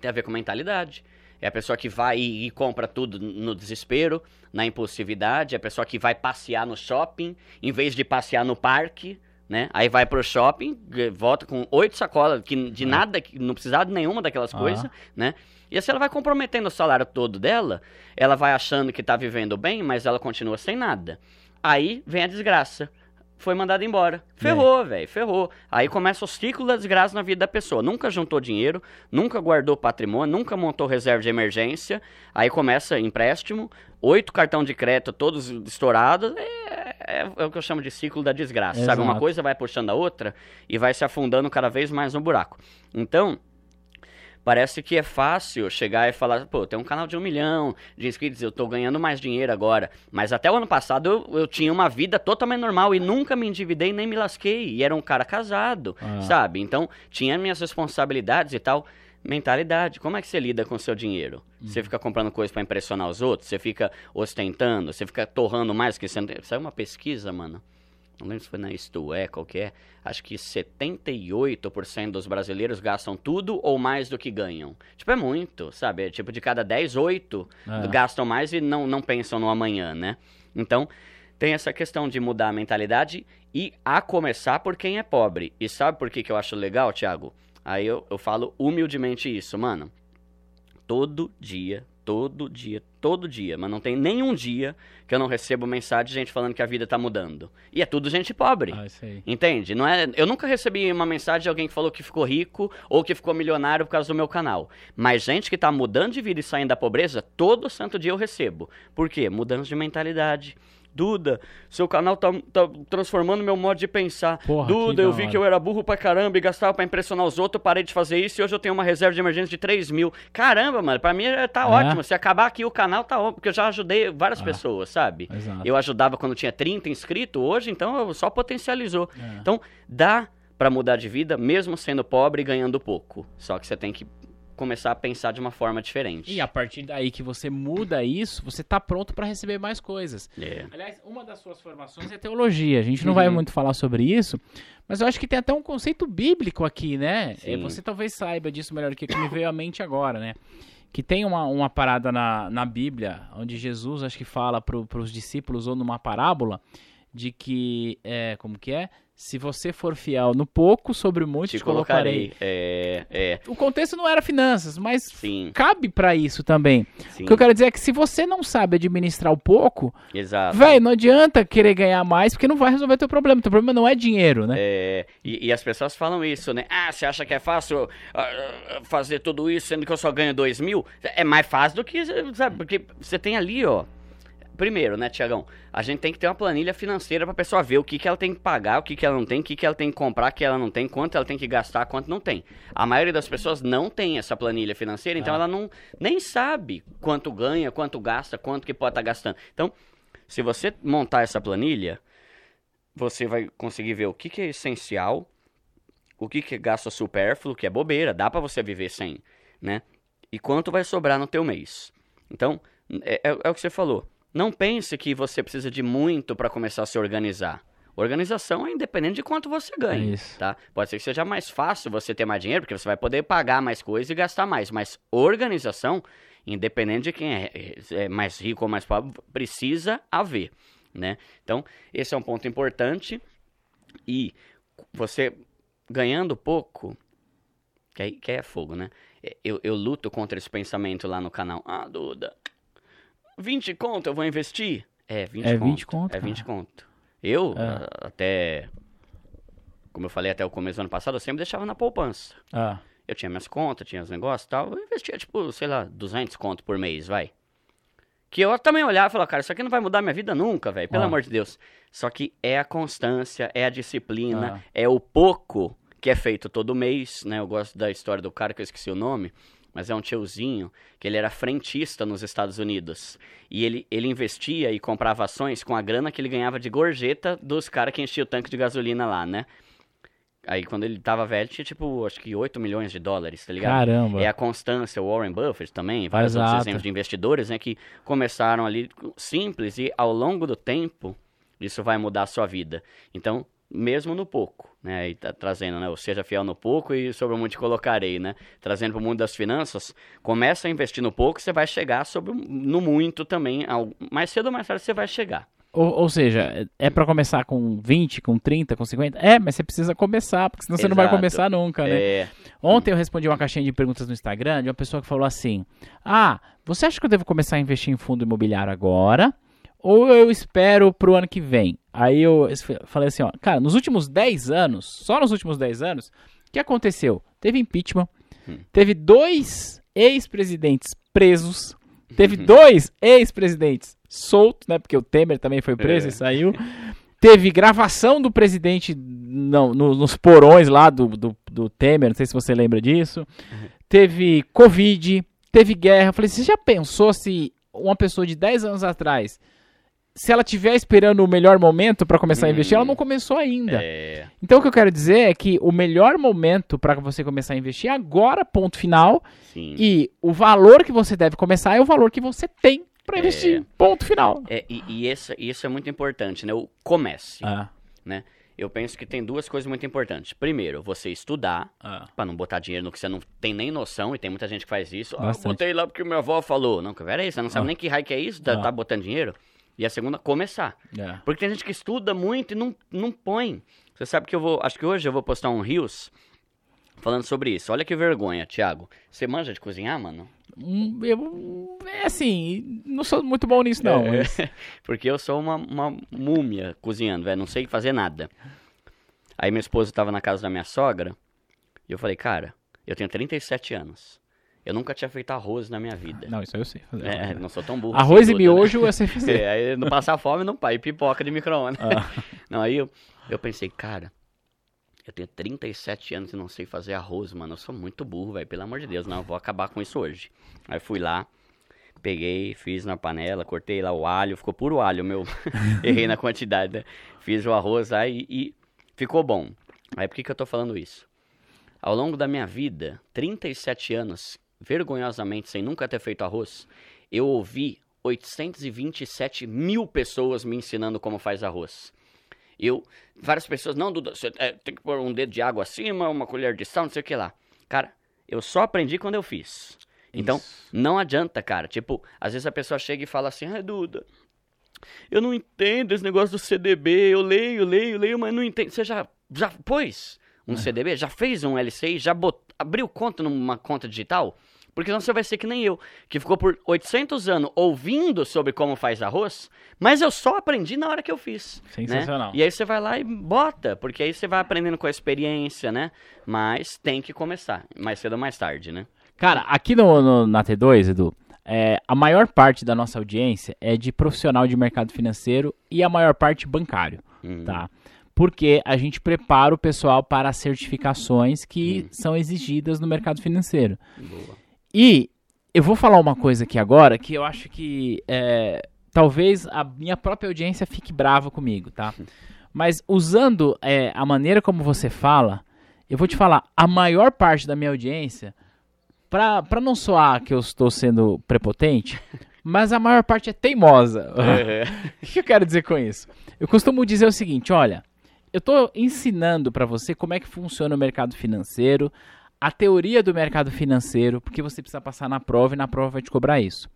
tem a ver com mentalidade. É a pessoa que vai e, e compra tudo no desespero, na impulsividade. É a pessoa que vai passear no shopping, em vez de passear no parque, né? Aí vai pro shopping, volta com oito sacolas que, de nada, que não precisava de nenhuma daquelas Ah. coisas, né? E assim ela vai comprometendo o salário todo dela, ela vai achando que tá vivendo bem, mas ela continua sem nada. Aí vem a desgraça. foi mandado embora. Ferrou, velho, ferrou. Aí começa o ciclo da desgraça na vida da pessoa. Nunca juntou dinheiro, nunca guardou patrimônio, nunca montou reserva de emergência. Aí começa empréstimo, oito cartão de crédito todos estourados. É, é, é o que eu chamo de ciclo da desgraça, sabe? Uma Exato. coisa vai puxando a outra e vai se afundando cada vez mais no buraco. Então, Parece que é fácil chegar e falar, pô, tem um canal de um milhão de inscritos, eu tô ganhando mais dinheiro agora. Mas até o ano passado eu, eu tinha uma vida totalmente normal e nunca me endividei nem me lasquei. E era um cara casado, Ah. sabe? Então tinha minhas responsabilidades e tal. Mentalidade, como é que você lida com o seu dinheiro? Você fica comprando coisa pra impressionar os outros? Você fica ostentando? Você fica torrando mais que você não tem... Saiu uma pesquisa, mano. Não lembro se foi na Isto É, qualquer. Acho que 78% dos brasileiros gastam tudo ou mais do que ganham. Tipo, é muito, sabe? É tipo, de cada 10, 8 É. gastam mais e não, não pensam no amanhã, né? Então, tem essa questão de mudar a mentalidade e a começar por quem é pobre. E sabe por que, que eu acho legal, Thiago? Aí eu, eu falo humildemente isso, mano. Todo dia, todo dia, todo dia, mas não tem nenhum dia que eu não recebo mensagem de gente falando que a vida tá mudando. E é tudo gente pobre. Ah, isso aí. Entende? Não é, eu nunca recebi uma mensagem de alguém que falou que ficou rico ou que ficou milionário por causa do meu canal. Mas gente que tá mudando de vida e saindo da pobreza, todo santo dia eu recebo. Por quê? Mudança de mentalidade. Duda, seu canal tá, tá transformando meu modo de pensar. Porra, Duda, da eu vi que eu era burro pra caramba e gastava pra impressionar os outros, parei de fazer isso e hoje eu tenho uma reserva de emergência de 3 mil. Caramba, mano, pra mim é- tá É? ótimo. Se acabar aqui o canal, tá ótimo, porque eu já ajudei várias Ah. pessoas, sabe? Exato. Eu ajudava quando tinha 30 inscritos, hoje então só potencializou. É. Então, dá pra mudar de vida mesmo sendo pobre e ganhando pouco. Só que você tem que começar a pensar de uma forma diferente. E a partir daí que você muda isso, você tá pronto pra receber mais coisas. É. Aliás, uma das suas formações é teologia. A gente não vai Uhum. muito falar sobre isso, mas eu acho que tem até um conceito bíblico aqui, né? Sim. É, Você talvez saiba disso melhor do que que me veio à mente agora, né? Que tem uma, uma parada na, na Bíblia, onde Jesus acho que fala para os discípulos, ou numa parábola, de que, é, como que é? Se você for fiel no pouco, sobre o muito te, Te colocarei. colocarei. É, é, O contexto não era finanças, mas sim, cabe pra isso também. sim. O que eu quero dizer é que se você não sabe administrar o pouco. Véi, não adianta querer ganhar mais, porque não vai resolver teu problema. Teu problema não é dinheiro, né? É, e, e as pessoas falam isso, né? Ah, você acha que é fácil ah, ah, fazer tudo isso sendo que eu só ganho dois mil? É mais fácil do que, sabe? Porque você tem ali, ó. Primeiro, né, Tiagão? A gente tem que ter uma planilha financeira pra pessoa ver o que, que ela tem que pagar, o que, que ela não tem, o que, que ela tem que comprar, o que ela não tem, quanto ela tem que gastar, quanto não tem. A maioria das pessoas não tem essa planilha financeira, então Ah. ela não nem sabe quanto ganha, quanto gasta, quanto que pode estar gastando. Então, se você montar essa planilha, você vai conseguir ver o que, que é essencial, o que, que é gasto supérfluo, que é bobeira, dá pra você viver sem, né? E quanto vai sobrar no teu mês. Então, é, é- é o que você falou. Não pense que você precisa de muito para começar a se organizar. Organização é independente de quanto você ganha, É isso. tá? Pode ser que seja mais fácil você ter mais dinheiro, porque você vai poder pagar mais coisas e gastar mais. Mas organização, independente de quem é, é mais rico ou mais pobre, precisa haver, né? Então, esse é um ponto importante. E você ganhando pouco, que aí, que é fogo, né? Eu, eu luto contra esse pensamento lá no canal. Ah, Duda, 20 conto eu vou investir? É, 20 É conto. 20 conto, É 20 cara. conto. Eu, É. a- até. Como eu falei até o começo do ano passado, eu sempre deixava na poupança. Ah, Eu tinha minhas contas, tinha os negócios e tal. Eu investia, tipo, sei lá, 200 conto por mês, vai. Que eu também olhava e falava, cara, isso aqui não vai mudar minha vida nunca, velho. Pelo Ah. amor de Deus. Só que é a constância, é a disciplina, Ah. é o pouco que é feito todo mês, né? Eu gosto da história do cara que eu esqueci o nome. Mas é um tiozinho que ele era frentista nos Estados Unidos. E ele, ele investia e comprava ações com a grana que ele ganhava de gorjeta dos caras que enchiam o tanque de gasolina lá, né? Aí quando ele tava velho, tinha tipo, acho que 8 milhões de dólares, tá ligado? caramba. É a constância, o Warren Buffett também, vários outros Exato. exemplos de investidores, né, que começaram ali simples e ao longo do tempo isso vai mudar a sua vida. Então, mesmo no pouco, né, aí tá trazendo, né, ou seja fiel no pouco e sobre o muito te colocarei, né, trazendo para o mundo das finanças, começa a investir no pouco, você vai chegar sobre o- no muito também, mais cedo ou mais tarde você vai chegar. Ou, ou seja, é pra começar com 20, com 30, com 50? É, mas você precisa começar, porque senão você não vai Exato. começar nunca, né? É, Ontem eu respondi uma caixinha de perguntas no Instagram de uma pessoa que falou assim: Ah, você acha que eu devo começar a investir em fundo imobiliário agora? Ou eu espero pro ano que vem? Aí eu falei assim, ó, cara, nos últimos 10 anos, só nos últimos 10 anos, o que aconteceu? Teve impeachment, hum. teve dois ex-presidentes presos, teve dois ex-presidentes soltos, né? Porque o Temer também foi preso é. e saiu. Teve gravação do presidente não, no, nos porões lá do, do, do, Temer, não sei se você lembra disso. Uhum. Teve Covid, teve guerra. Eu falei, você já pensou se uma pessoa de 10 anos atrás, se ela estiver esperando o melhor momento para começar hum, a investir, ela não começou ainda. É... Então o que eu quero dizer é que o melhor momento para você começar a investir é agora, ponto final. Sim. E o valor que você deve começar é o valor que você tem para investir. É, ponto final. É, e, e isso, isso é muito importante, né? O comece. Ah. Né? Eu penso que tem duas coisas muito importantes. Primeiro, você estudar, ah. para não botar dinheiro no que você não tem nem noção, e tem muita gente que faz isso. Ah, botei lá porque minha avó falou. Não, peraí, você não sabe ah. nem que raio que é isso, tá, ah. tá botando dinheiro. E a segunda, começar. É. Porque tem gente que estuda muito e não, não põe. Você sabe que eu vou. Acho que hoje eu vou postar um Rios falando sobre isso. Olha que vergonha, Thiago. Você manja de cozinhar, mano? Hum, eu, é assim, não sou muito bom nisso, não. É, mas... [laughs] porque eu sou uma, uma múmia cozinhando, velho. Não sei fazer nada. Aí minha esposa estava na casa da minha sogra. E eu falei, cara, eu tenho 37 anos. Eu nunca tinha feito arroz na minha vida. Não, isso aí eu sei fazer. É, não sou tão burro. Arroz assim, e miojo né? eu sei [laughs] fazer. É, aí não passar fome não pai, pipoca de micro-ondas. Ah. [laughs] Não, aí eu, eu pensei, cara, eu tenho 37 anos e não sei fazer arroz, mano. Eu sou muito burro, velho. Pelo amor de Deus, não, eu vou acabar com isso hoje. Aí fui lá, peguei, fiz na panela, cortei lá o alho, ficou puro alho, meu. [laughs] Errei na quantidade, né? Fiz o arroz aí e ficou bom. Aí por que, que eu tô falando isso? Ao longo da minha vida, 37 anos, vergonhosamente, sem nunca ter feito arroz, eu ouvi 827 mil pessoas me ensinando como faz arroz. Eu, várias pessoas, não, Duda, você é, tem que pôr um dedo de água acima, uma colher de sal, não sei o que lá. Cara, eu só aprendi quando eu fiz. Então, Isso. não adianta, cara. Tipo, às vezes a pessoa chega e fala assim, ah, Duda, eu não entendo esse negócio do CDB, eu leio, leio, leio, mas não entendo. Você já, já pôs um é. CDB? Já fez um LCI? Já bot... abriu conta numa conta digital? Porque senão você vai ser que nem eu, que ficou por 800 anos ouvindo sobre como faz arroz, mas eu só aprendi na hora que eu fiz. Né? Sensacional. Né? E aí você vai lá e bota, porque aí você vai aprendendo com a experiência, né? Mas tem que começar, mais cedo ou mais tarde, né? Cara, aqui no, no na T2, Edu, é, a maior parte da nossa audiência é de profissional de mercado financeiro e a maior parte bancário, hum. tá? Porque a gente prepara o pessoal para as certificações que hum. são exigidas no mercado financeiro. Boa. E eu vou falar uma coisa aqui agora que eu acho que é, talvez a minha própria audiência fique brava comigo, tá? [laughs] Mas usando é, a maneira como você fala, eu vou te falar, a maior parte da minha audiência, pra, pra não soar que eu estou sendo prepotente, [laughs] mas a maior parte é teimosa. [laughs] o que eu quero dizer com isso? Eu costumo dizer o seguinte, olha, eu estou ensinando para você como é que funciona o mercado financeiro, a teoria do mercado financeiro, porque você precisa passar na prova e na prova vai te cobrar isso.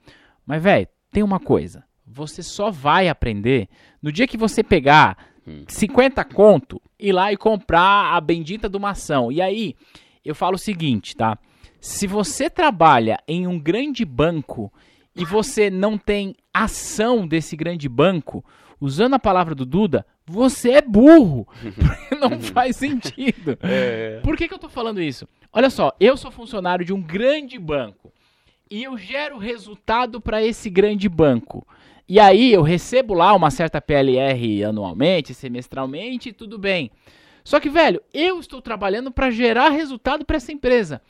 Mas, velho, tem uma coisa. Você só vai aprender no dia que você pegar 50 hum. conto, ir lá e comprar a bendita de uma ação. E aí, eu falo o seguinte, tá? Se você trabalha em um grande banco e você não tem ação desse grande banco, usando a palavra do Duda, você é burro. [laughs] não faz sentido. [laughs] É. Por que, que eu tô falando isso? Olha só, eu sou funcionário de um grande banco e eu gero resultado para esse grande banco. E aí eu recebo lá uma certa PLR anualmente, semestralmente, tudo bem. Só que, velho, eu estou trabalhando para gerar resultado para essa empresa.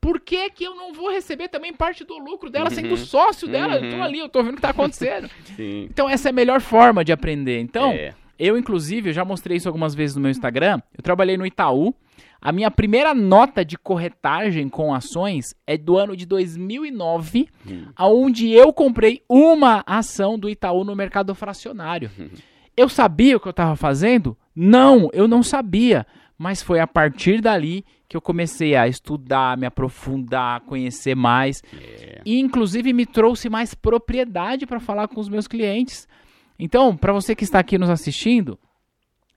Por que, que eu não vou receber também parte do lucro dela, uhum. sendo sócio dela? Uhum. Eu tô uhum. ali, eu tô vendo o que tá acontecendo. [laughs] então, essa é a melhor forma de aprender. Então, é. Eu, inclusive, eu já mostrei isso algumas vezes no meu Instagram. Eu trabalhei no Itaú. A minha primeira nota de corretagem com ações é do ano de 2009, hum. onde eu comprei uma ação do Itaú no mercado fracionário. Hum. Eu sabia o que eu estava fazendo? Não, eu não sabia. Mas foi a partir dali que eu comecei a estudar, me aprofundar, conhecer mais. Yeah. E inclusive me trouxe mais propriedade para falar com os meus clientes. Então, para você que está aqui nos assistindo,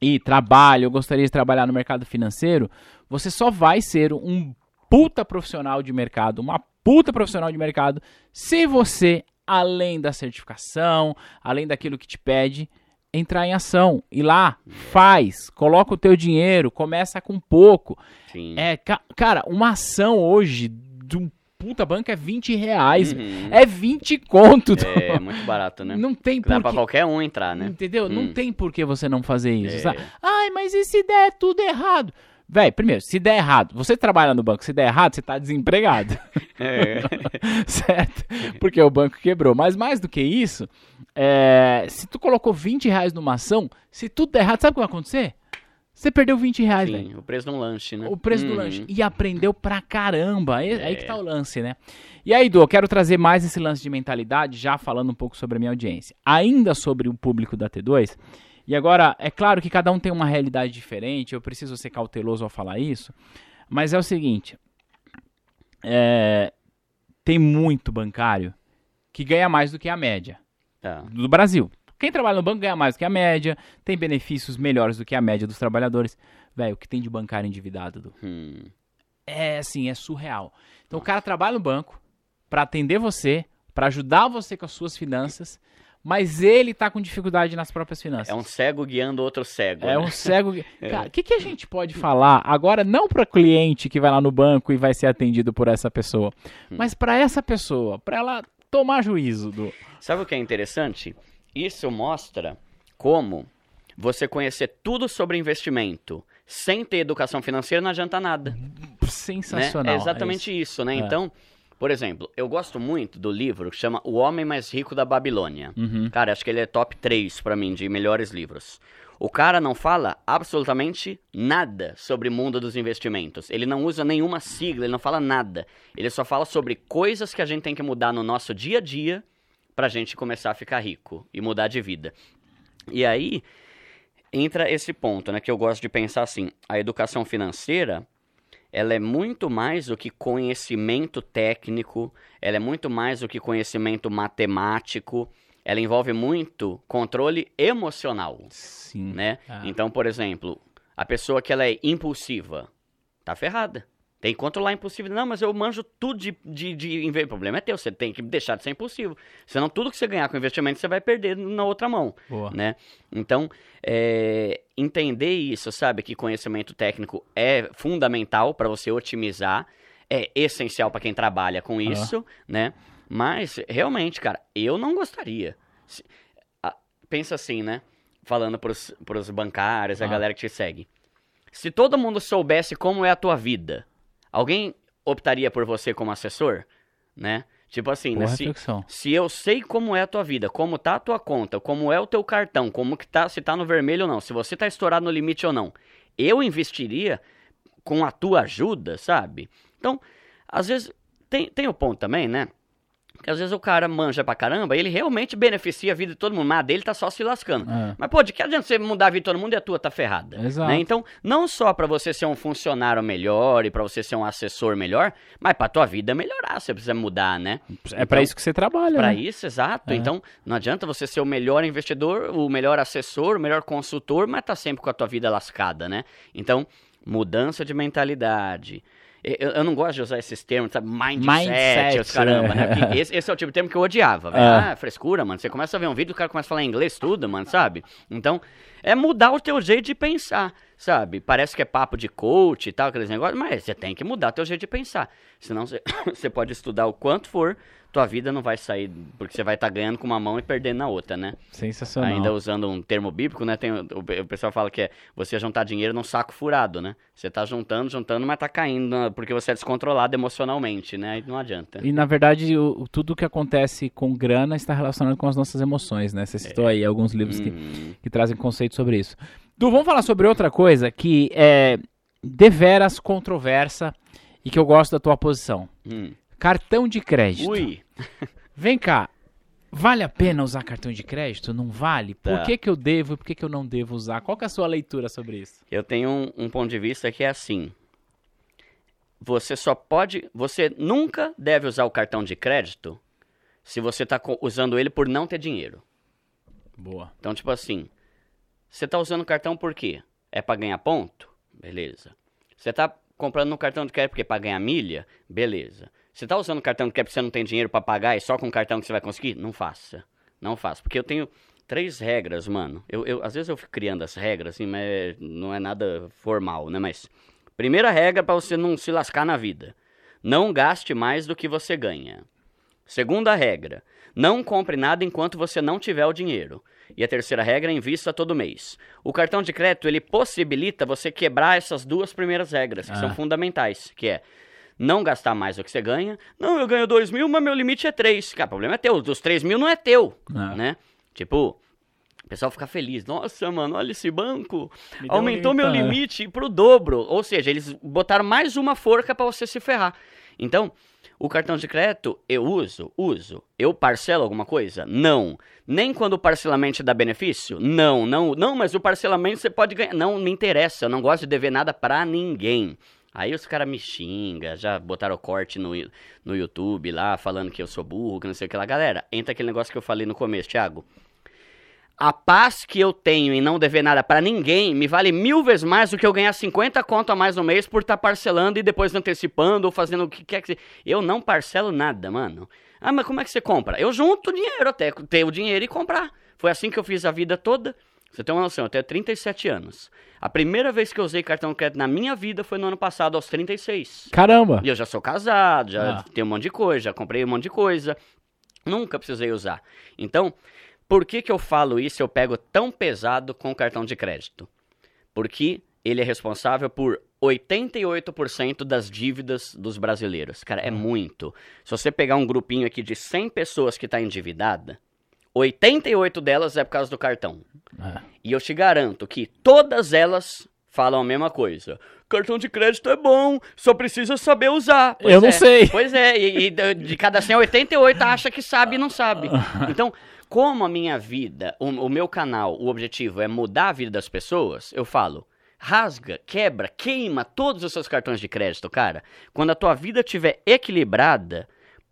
e trabalho, eu gostaria de trabalhar no mercado financeiro, você só vai ser um puta profissional de mercado, uma puta profissional de mercado, se você além da certificação, além daquilo que te pede, entrar em ação. E lá, faz, coloca o teu dinheiro, começa com pouco. Sim. É, ca- cara, uma ação hoje de um puta banco é 20 reais. Uhum. É 20 conto. É muito barato, né? Não tem Dá por pra que- qualquer um entrar, né? Entendeu? Não Hum. tem por que você não fazer isso, É. sabe? Ai, mas e se der tudo errado? Véi, primeiro, se der errado, você trabalha no banco, se der errado, você tá desempregado. [laughs] É. [laughs] certo? Porque o banco quebrou. Mas mais do que isso, é, se tu colocou 20 reais numa ação, se tudo der errado, sabe o que vai acontecer? Você perdeu 20 reais, velho. Sim, o preço de um lanche, né? O preço do Uhum. lanche. E aprendeu pra caramba. Aí, aí É. que tá o lance, né? E aí, Du, eu quero trazer mais esse lance de mentalidade, já falando um pouco sobre a minha audiência. Ainda sobre o público da T2. E agora, é claro que cada um tem uma realidade diferente, eu preciso ser cauteloso ao falar isso. Mas é o seguinte: é, tem muito bancário que ganha mais do que a média Tá. do Brasil. Quem trabalha no banco ganha mais do que a média, tem benefícios melhores do que a média dos trabalhadores. Velho, o que tem de bancário endividado, Du? Hum. é assim, é surreal. Então o cara trabalha no banco pra atender você, pra ajudar você com as suas finanças, mas ele tá com dificuldade nas próprias finanças. É um cego guiando outro cego. É né? um cego. [laughs] Cara, o que, que a gente pode falar agora, não para cliente que vai lá no banco e vai ser atendido por essa pessoa, mas para essa pessoa, para ela tomar juízo do. Sabe o que é interessante? Isso mostra como você conhecer tudo sobre investimento sem ter educação financeira não adianta nada. né? Sensacional. É exatamente isso, né? É. Então, por exemplo, eu gosto muito do livro que chama O Homem Mais Rico da Babilônia. Uhum. Cara, acho que ele é top 3 pra mim de melhores livros. O cara não fala absolutamente nada sobre o mundo dos investimentos. Ele não usa nenhuma sigla, ele não fala nada. Ele só fala sobre coisas que a gente tem que mudar no nosso dia a dia pra gente começar a ficar rico e mudar de vida. E aí entra esse ponto, né, que eu gosto de pensar assim, a educação financeira, ela é muito mais do que conhecimento técnico, ela é muito mais do que conhecimento matemático, ela envolve muito controle emocional, Sim. né? Ah. Então, por exemplo, a pessoa que ela é impulsiva, tá ferrada. Tem que controlar impulsivo. Não, mas eu manjo tudo de, de, de O problema é teu, você tem que deixar de ser impulsivo. Senão tudo que você ganhar com investimento, você vai perder na outra mão Boa. né? Então, é, entender isso, sabe, que conhecimento técnico é fundamental para você otimizar, é essencial para quem trabalha com isso, né? Mas, realmente, cara, eu não gostaria. Se- a- pensa assim, né? Falando pros, pros bancários, a galera que te segue. Se todo mundo soubesse como é a tua vida, alguém optaria por você como assessor, né? Tipo assim, né? Se, se eu sei como é a tua vida, como tá a tua conta, como é o teu cartão, como que tá, se tá no vermelho ou não, se você tá estourado no limite ou não, eu investiria com a tua ajuda, sabe? Então, às vezes, tem, tem o ponto também, né? Que às vezes o cara manja pra caramba e ele realmente beneficia a vida de todo mundo, mas a dele tá só se lascando. É. Mas, pô, de que adianta você mudar a vida de todo mundo e a tua tá ferrada? Exato. né? Então, não só pra você ser um funcionário melhor e pra você ser um assessor melhor, mas pra tua vida melhorar, você precisa mudar, né? É pra isso que você trabalha, Para né? isso, exato. É. Então, não adianta você ser o melhor investidor, o melhor assessor, o melhor consultor, mas tá sempre com a tua vida lascada, né? Então, mudança de mentalidade. Eu, eu não gosto de usar esses termos, sabe? Mindset, Mindset, os caramba, né? é. Porque esse, esse é o tipo de termo que eu odiava, velho. É. Ah, frescura, mano. Você começa a ver um vídeo, o cara começa a falar inglês, tudo, mano, sabe? Então, é mudar o teu jeito de pensar, sabe? Parece que é papo de coach e tal, aqueles negócios, mas você tem que mudar o teu jeito de pensar. Senão você, [coughs] você pode estudar o quanto for, tua vida não vai sair, porque você vai estar ganhando com uma mão e perdendo na outra, né? Sensacional. Ainda usando um termo bíblico, né? Tem, o, o pessoal fala que é você juntar dinheiro num saco furado, né? Você tá juntando, juntando, mas tá caindo né? porque você é descontrolado emocionalmente, né? Aí não adianta. E na verdade, o, o- tudo que acontece com grana está relacionado com as nossas emoções, né? Você citou aí alguns livros que, Hum, que trazem conceitos sobre isso. Du, vamos falar sobre outra coisa que é deveras controversa e que eu gosto da tua posição. hum. Cartão de crédito. Ui! Vem cá. Vale a pena usar cartão de crédito? Não vale? Por Tá. que, que eu devo e por que, que eu não devo usar? Qual que é a sua leitura sobre isso? Eu tenho um, um ponto de vista que é assim. Você só pode. Você nunca deve usar o cartão de crédito se você tá co- usando ele por não ter dinheiro. Boa. Então, tipo assim, você tá usando o cartão por quê? É pra ganhar ponto? Beleza. Você tá comprando no cartão de crédito porque é pra ganhar milha? Beleza. Você tá usando cartão de crédito porque você não tem dinheiro pra pagar e só com cartão que você vai conseguir? Não faça. Não faça. Porque eu tenho três regras, mano. Eu, eu, às vezes eu fico criando as regras, assim, mas não é nada formal, né? Mas. Primeira regra pra você não se lascar na vida. Não gaste mais do que você ganha. Segunda regra. Não compre nada enquanto você não tiver o dinheiro. E a terceira regra é invista todo mês. O cartão de crédito, ele possibilita você quebrar essas duas primeiras regras, que Ah. são fundamentais, que é não gastar mais do que você ganha. Não, eu ganho 2 mil, mas meu limite é 3. Cara, o problema é teu. Dos 3 mil não é teu, Ah. né? Tipo, o pessoal fica feliz. Nossa, mano, olha esse banco. Me um Aumentou meu limitão, né? limite pro dobro. Ou seja, eles botaram mais uma forca pra você se ferrar. Então, o cartão de crédito eu uso? Uso. Eu parcelo alguma coisa? Não. Nem quando o parcelamento dá benefício? Não, não, não, mas o parcelamento você pode ganhar. Não me interessa, eu não gosto de dever nada pra ninguém. Aí os caras me xingam, já botaram corte no, no YouTube lá, falando que eu sou burro, que não sei o que lá. Galera, entra aquele negócio que eu falei no começo, Thiago. A paz que eu tenho em não dever nada pra ninguém me vale mil vezes mais do que eu ganhar 50 conto a mais no mês por estar parcelando e depois antecipando ou fazendo o que quer que seja. Eu não parcelo nada, mano. Ah, mas como é que você compra? Eu junto dinheiro até ter o dinheiro e comprar. Foi assim que eu fiz a vida toda. Você tem uma noção, eu tenho 37 anos. A primeira vez que eu usei cartão de crédito na minha vida foi no ano passado, aos 36. Caramba! E eu já sou casado, já Ah. tenho um monte de coisa, já comprei um monte de coisa. Nunca precisei usar. Então, por que que eu falo isso? Eu pego tão pesado com o cartão de crédito? Porque ele é responsável por 88% das dívidas dos brasileiros. Cara, é muito. Se você pegar um grupinho aqui de 100 pessoas que está endividada, 88 delas é por causa do cartão. É. E eu te garanto que todas elas falam a mesma coisa. Cartão de crédito é bom, só precisa saber usar. Pois Eu não é. sei. Pois é, e, e de de cada 100, 88 acha que sabe e não sabe. [laughs] Então, como a minha vida, o, o meu canal, o objetivo é mudar a vida das pessoas, eu falo, rasga, quebra, queima todos os seus cartões de crédito, cara. Quando a tua vida estiver equilibrada,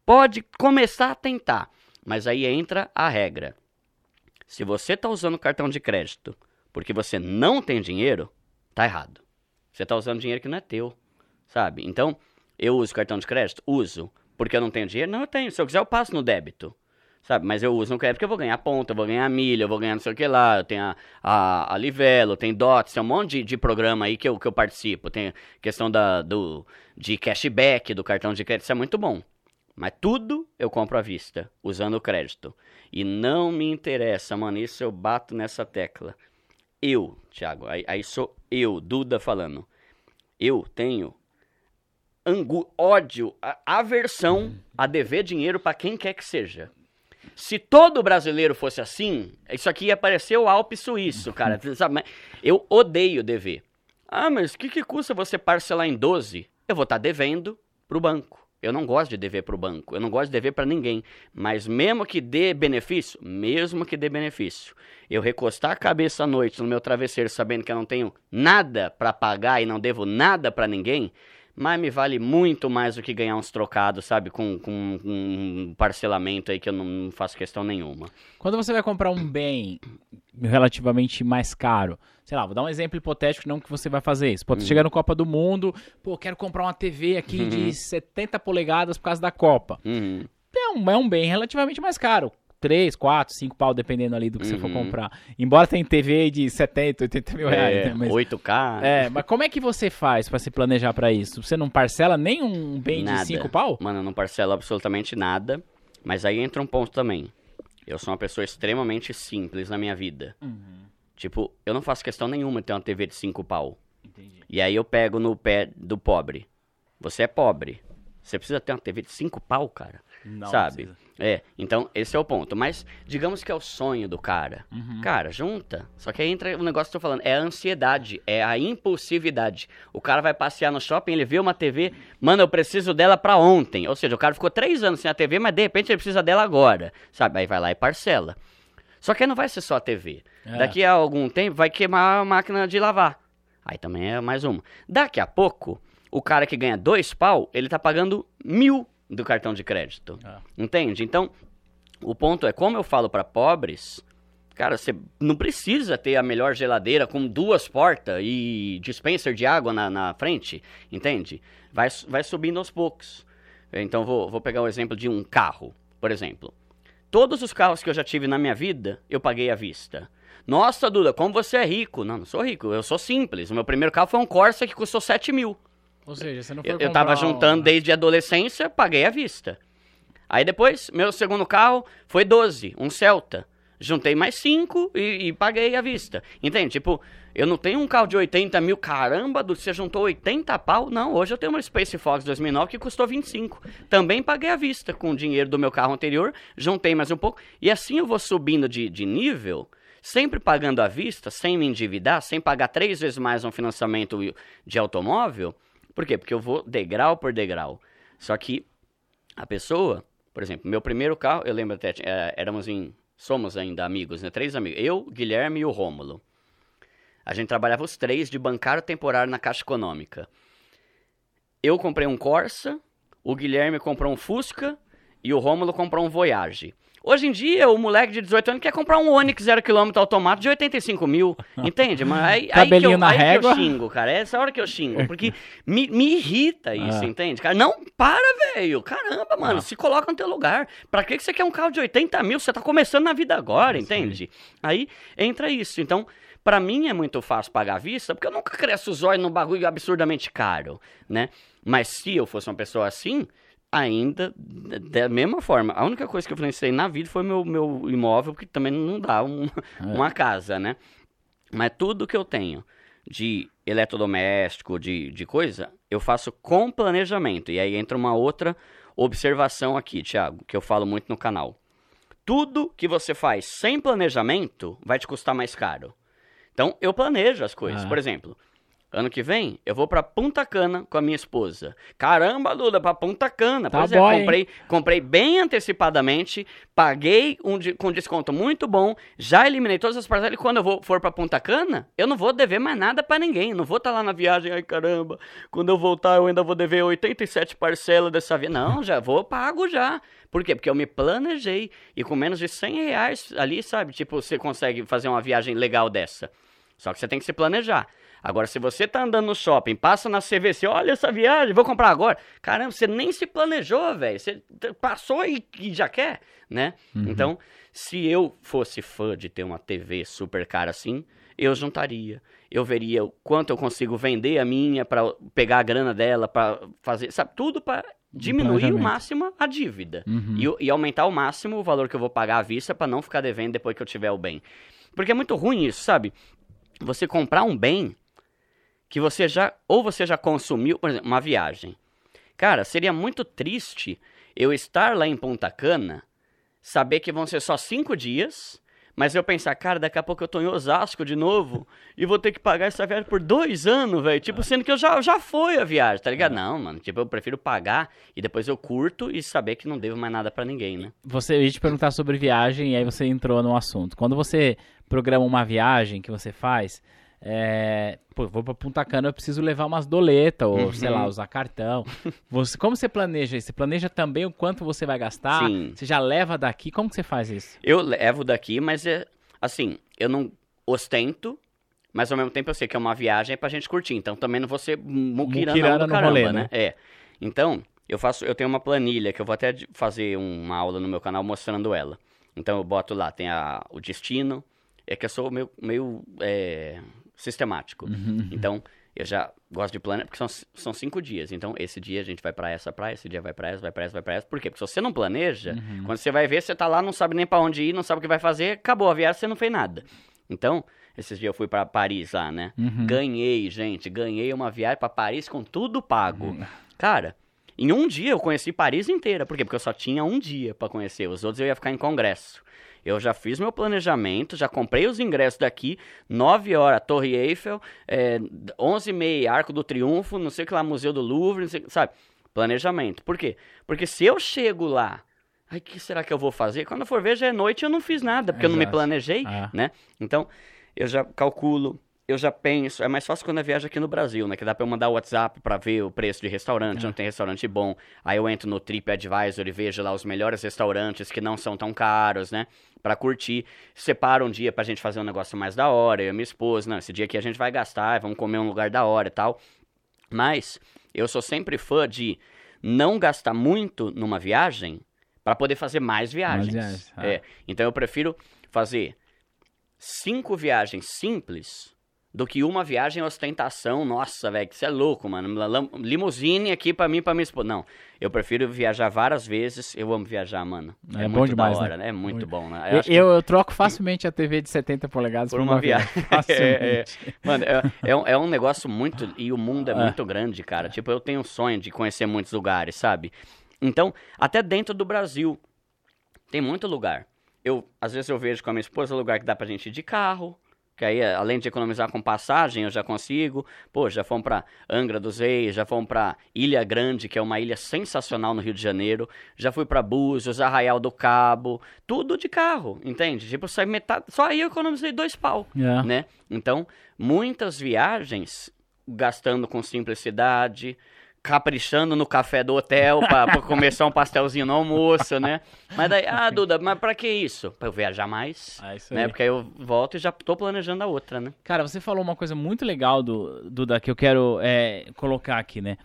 pode começar a tentar. Mas aí entra a regra. Se você tá usando cartão de crédito porque você não tem dinheiro, tá errado. Você tá usando dinheiro que não é teu, sabe? Então, eu uso cartão de crédito? Uso. Porque eu não tenho dinheiro? Não, eu tenho. Se eu quiser, eu passo no débito. Sabe? Mas eu uso no crédito porque eu vou ganhar ponta, eu vou ganhar milha, eu vou ganhar não sei o que lá. Eu tenho a, a, a Livelo, tem Dots, tem um monte de, de programa aí que eu, que eu participo. Tem questão da, do, de cashback do cartão de crédito, isso é muito bom. Mas tudo eu compro à vista, usando o crédito. E não me interessa, mano, isso eu bato nessa tecla. Eu, Thiago, aí, aí sou eu, Duda falando. Eu tenho angu ódio, aversão a dever dinheiro pra quem quer que seja. Se todo brasileiro fosse assim, isso aqui ia parecer o Alpe Suíço, cara. [laughs] Eu odeio dever. Ah, mas o que, que custa você parcelar em 12? Eu vou estar devendo pro banco. Eu não gosto de dever pro banco. Eu não gosto de dever pra ninguém. Mas mesmo que dê benefício, mesmo que dê benefício, eu recostar a cabeça à noite no meu travesseiro sabendo que eu não tenho nada pra pagar e não devo nada pra ninguém, mas me vale muito mais do que ganhar uns trocados, sabe? Com, com, com um parcelamento aí que eu não, faço questão nenhuma. Quando você vai comprar um bem relativamente mais caro, sei lá, vou dar um exemplo hipotético, não que você vai fazer isso. Pô, Uhum. tu chega no Copa do Mundo, pô, quero comprar uma TV aqui de 70 polegadas por causa da Copa. Uhum. É um, é um bem relativamente mais caro. 3, 4, 5 pau, dependendo ali do que você for Uhum. comprar. Embora tem TV de 70, 80 mil reais, É, né? Mas, 8K. é, mas como é que você faz pra se planejar pra isso? Você não parcela nem um bem Nada. de 5 pau? Mano, eu não parcelo absolutamente nada. Mas aí entra um ponto também. Eu sou uma pessoa extremamente simples na minha vida. Tipo, eu não faço questão nenhuma de ter uma TV de 5 pau. Entendi. E aí eu pego no pé do pobre. Você é pobre. Você precisa ter uma TV de 5 pau, cara. Não sabe? precisa. É, então esse é o ponto. Mas digamos que é o sonho do cara. Uhum. Cara, junta. Só que aí entra o negócio que eu tô falando. É a ansiedade, é a impulsividade. O cara vai passear no shopping, ele vê uma TV, mano, eu preciso dela pra ontem. Ou seja, o cara ficou três anos sem a TV, mas de repente ele precisa dela agora. Sabe? Aí vai lá e parcela. Só que aí não vai ser só a TV. É. Daqui a algum tempo vai queimar a máquina de lavar. Aí também é mais uma. Daqui a pouco, o cara que ganha dois pau, ele tá pagando mil do cartão de crédito. Ah. Entende? Então, o ponto é, como eu falo pra pobres, cara, você não precisa ter a melhor geladeira com duas portas e dispenser de água na, na frente, entende? Vai, vai subindo aos poucos. Então vou, vou pegar o exemplo de um carro, por exemplo. Todos os carros que eu já tive na minha vida, eu paguei à vista. Nossa, Duda, como você é rico? Não, não sou rico, eu sou simples. O meu primeiro carro foi um Corsa que custou 7 mil. Ou seja, você não foi Eu, eu tava comprar um- juntando desde a adolescência, paguei à vista. Aí depois, meu segundo carro foi 12, um Celta. Juntei mais 5 e, e paguei à vista. Entende? Tipo, eu não tenho um carro de 80 mil, caramba, você juntou 80 pau? Não, hoje eu tenho uma Space Fox 2009 que custou 25. Também paguei à vista com o dinheiro do meu carro anterior, juntei mais um pouco. E assim eu vou subindo de, de nível, sempre pagando à vista, sem me endividar, sem pagar três vezes mais um financiamento de automóvel. Por quê? Porque eu vou degrau por degrau. Só que a pessoa, por exemplo, meu primeiro carro, eu lembro até, eh, éramos em, somos ainda amigos, né? Três amigos. Eu, Guilherme e o Rômulo. A gente trabalhava os três de bancário temporário na Caixa Econômica. Eu comprei um Corsa, o Guilherme comprou um Fusca e o Rômulo comprou um Voyage. Hoje em dia, o moleque de 18 anos quer comprar um Onix 0km automático de 85 mil, [laughs] entende? Mas aí, aí, que eu, na aí que eu régua. xingo, cara. É essa hora que eu xingo, porque [laughs] me, me irrita isso, Ah. entende? Cara, não, para, velho. Caramba, mano, Ah. se coloca no teu lugar. Pra que que você quer um carro de 80 mil? Você tá começando na vida agora, entende? Aí entra isso. Então, pra mim é muito fácil pagar à vista, porque eu nunca cresço os olhos num bagulho absurdamente caro, né? Mas se eu fosse uma pessoa assim, ainda da mesma forma. A única coisa que eu financei na vida foi meu, meu imóvel, porque também não dá um- uma casa, né? Mas tudo que eu tenho de eletrodoméstico, de, de coisa, eu faço com planejamento. E aí entra uma outra observação aqui, Thiago, que eu falo muito no canal. Tudo que você faz sem planejamento vai te custar mais caro. Então, eu planejo as coisas. Ah. Por exemplo, ano que vem, eu vou pra Punta Cana com a minha esposa. Caramba, Duda, pra Punta Cana. Tá pois bom, é, hein? comprei, comprei bem antecipadamente, paguei um de- com desconto muito bom, já eliminei todas as parcelas. E quando eu vou, for pra Punta Cana, eu não vou dever mais nada pra ninguém. Não vou estar lá na viagem, ai caramba, quando eu voltar eu ainda vou dever 87 parcelas dessa viagem. Não, já vou, pago já. Por quê? Porque eu me planejei. E com menos de 100 reais ali, sabe? Tipo, você consegue fazer uma viagem legal dessa. Só que você tem que se planejar. Agora, se você tá andando no shopping, passa na CVC, olha essa viagem, vou comprar agora. Caramba, você nem se planejou, velho. Você passou e, e já quer, né? Então, se eu fosse fã de ter uma TV super cara assim, eu juntaria. Eu veria o quanto eu consigo vender a minha pra pegar a grana dela, pra fazer, sabe, tudo pra diminuir o máximo a dívida Uhum. e, e aumentar ao máximo o valor que eu vou pagar à vista pra não ficar devendo depois que eu tiver o bem. Porque é muito ruim isso, sabe? Você comprar um bem que você já ou você já consumiu, por exemplo, uma viagem. Cara, seria muito triste eu estar lá em Punta Cana, saber que vão ser só cinco dias, mas eu pensar, cara, daqui a pouco eu tô em Osasco de novo e vou ter que pagar essa viagem por dois anos, velho. Tipo, sendo que eu já, já foi a viagem, tá ligado? Não, mano. Tipo, eu prefiro pagar e depois eu curto e saber que não devo mais nada pra ninguém, né? Você eu ia te perguntar sobre viagem e aí você entrou no assunto. Quando você programa uma viagem que você faz, é, pô, vou pra Punta Cana, eu preciso levar umas doletas, ou Uhum. sei lá, usar cartão. Você, como você planeja isso? Você planeja também o quanto você vai gastar? Sim. Você já leva daqui? Como que você faz isso? Eu levo daqui, mas é assim, eu não ostento, mas ao mesmo tempo eu sei que é uma viagem pra gente curtir. Então também não vou ser muquirana Muquirana no caramba, rolê, né? né? É. Então, eu faço, eu tenho uma planilha que eu vou até fazer uma aula no meu canal mostrando ela. Então eu boto lá, tem a, o destino, é que eu sou meio, meio é, sistemático. Então, eu já gosto de planejar, porque são, são cinco dias. Então, esse dia a gente vai pra essa praia, esse dia vai pra essa, vai pra essa, vai pra essa. Por quê? Porque se você não planeja, quando você vai ver, você tá lá, não sabe nem pra onde ir, não sabe o que vai fazer, acabou a viagem, você não fez nada. Então, esses dias eu fui pra Paris lá, né? Uhum. Ganhei, gente, ganhei uma viagem pra Paris com tudo pago. Uhum. Cara, em um dia eu conheci Paris inteira. Por quê? Porque eu só tinha um dia pra conhecer. Os outros eu ia ficar em congresso. Eu já fiz meu planejamento, já comprei os ingressos daqui, 9 horas, Torre Eiffel, é, 11 e meia, Arco do Triunfo, não sei o que lá, Museu do Louvre, não sei, sabe? Planejamento. Por quê? Porque se eu chego lá, ai, o que será que eu vou fazer? Quando eu for ver, já é noite eu não fiz nada, porque eu não me Exato. planejei, Ah. né? Então, eu já calculo, eu já penso. É mais fácil quando eu viajo aqui no Brasil, né? Que dá pra eu mandar o WhatsApp pra ver o preço de restaurante, não tem restaurante bom. Aí eu entro no TripAdvisor e vejo lá os melhores restaurantes que não são tão caros, né? Pra curtir. Separo um dia pra gente fazer um negócio mais da hora. Eu e minha esposa, não, esse dia aqui a gente vai gastar, vamos comer um lugar da hora e tal. Mas eu sou sempre fã de não gastar muito numa viagem para poder fazer mais viagens. viagens, ah. É, então eu prefiro fazer cinco viagens simples do que uma viagem ostentação. Nossa, velho, que você é louco, mano. Limusine aqui pra mim, pra minha esposa. Não, eu prefiro viajar várias vezes. Eu amo viajar, mano. É É, bom muito demais, hora, né? né? É muito bom, né? Eu, acho que eu, eu troco facilmente a TV de 70 polegadas por uma viagem. [laughs] É, Facilmente. Mano, é, é, um, é um negócio muito. E o mundo é, É. muito grande, cara. Tipo, eu tenho um sonho de conhecer muitos lugares, sabe? Então, até dentro do Brasil, tem muito lugar. Eu, às vezes eu vejo com a minha esposa lugar que dá pra gente ir de carro. Que aí, além de economizar com passagem, eu já consigo. Pô, já fomos pra Angra dos Reis, já fomos pra Ilha Grande, que é uma ilha sensacional no Rio de Janeiro. Já fui pra Búzios, Arraial do Cabo. Tudo de carro, entende? Tipo, sai metade. Só aí eu economizei dois pau É. né? Então, muitas viagens gastando com simplicidade, caprichando no café do hotel comer só um pastelzinho no almoço, né? Mas daí, ah, Duda, mas pra que isso? Pra eu viajar mais, É isso né? aí. Porque aí eu volto e já tô planejando a outra, né? Cara, você falou uma coisa muito legal, do, Duda, que eu quero é, colocar aqui, né?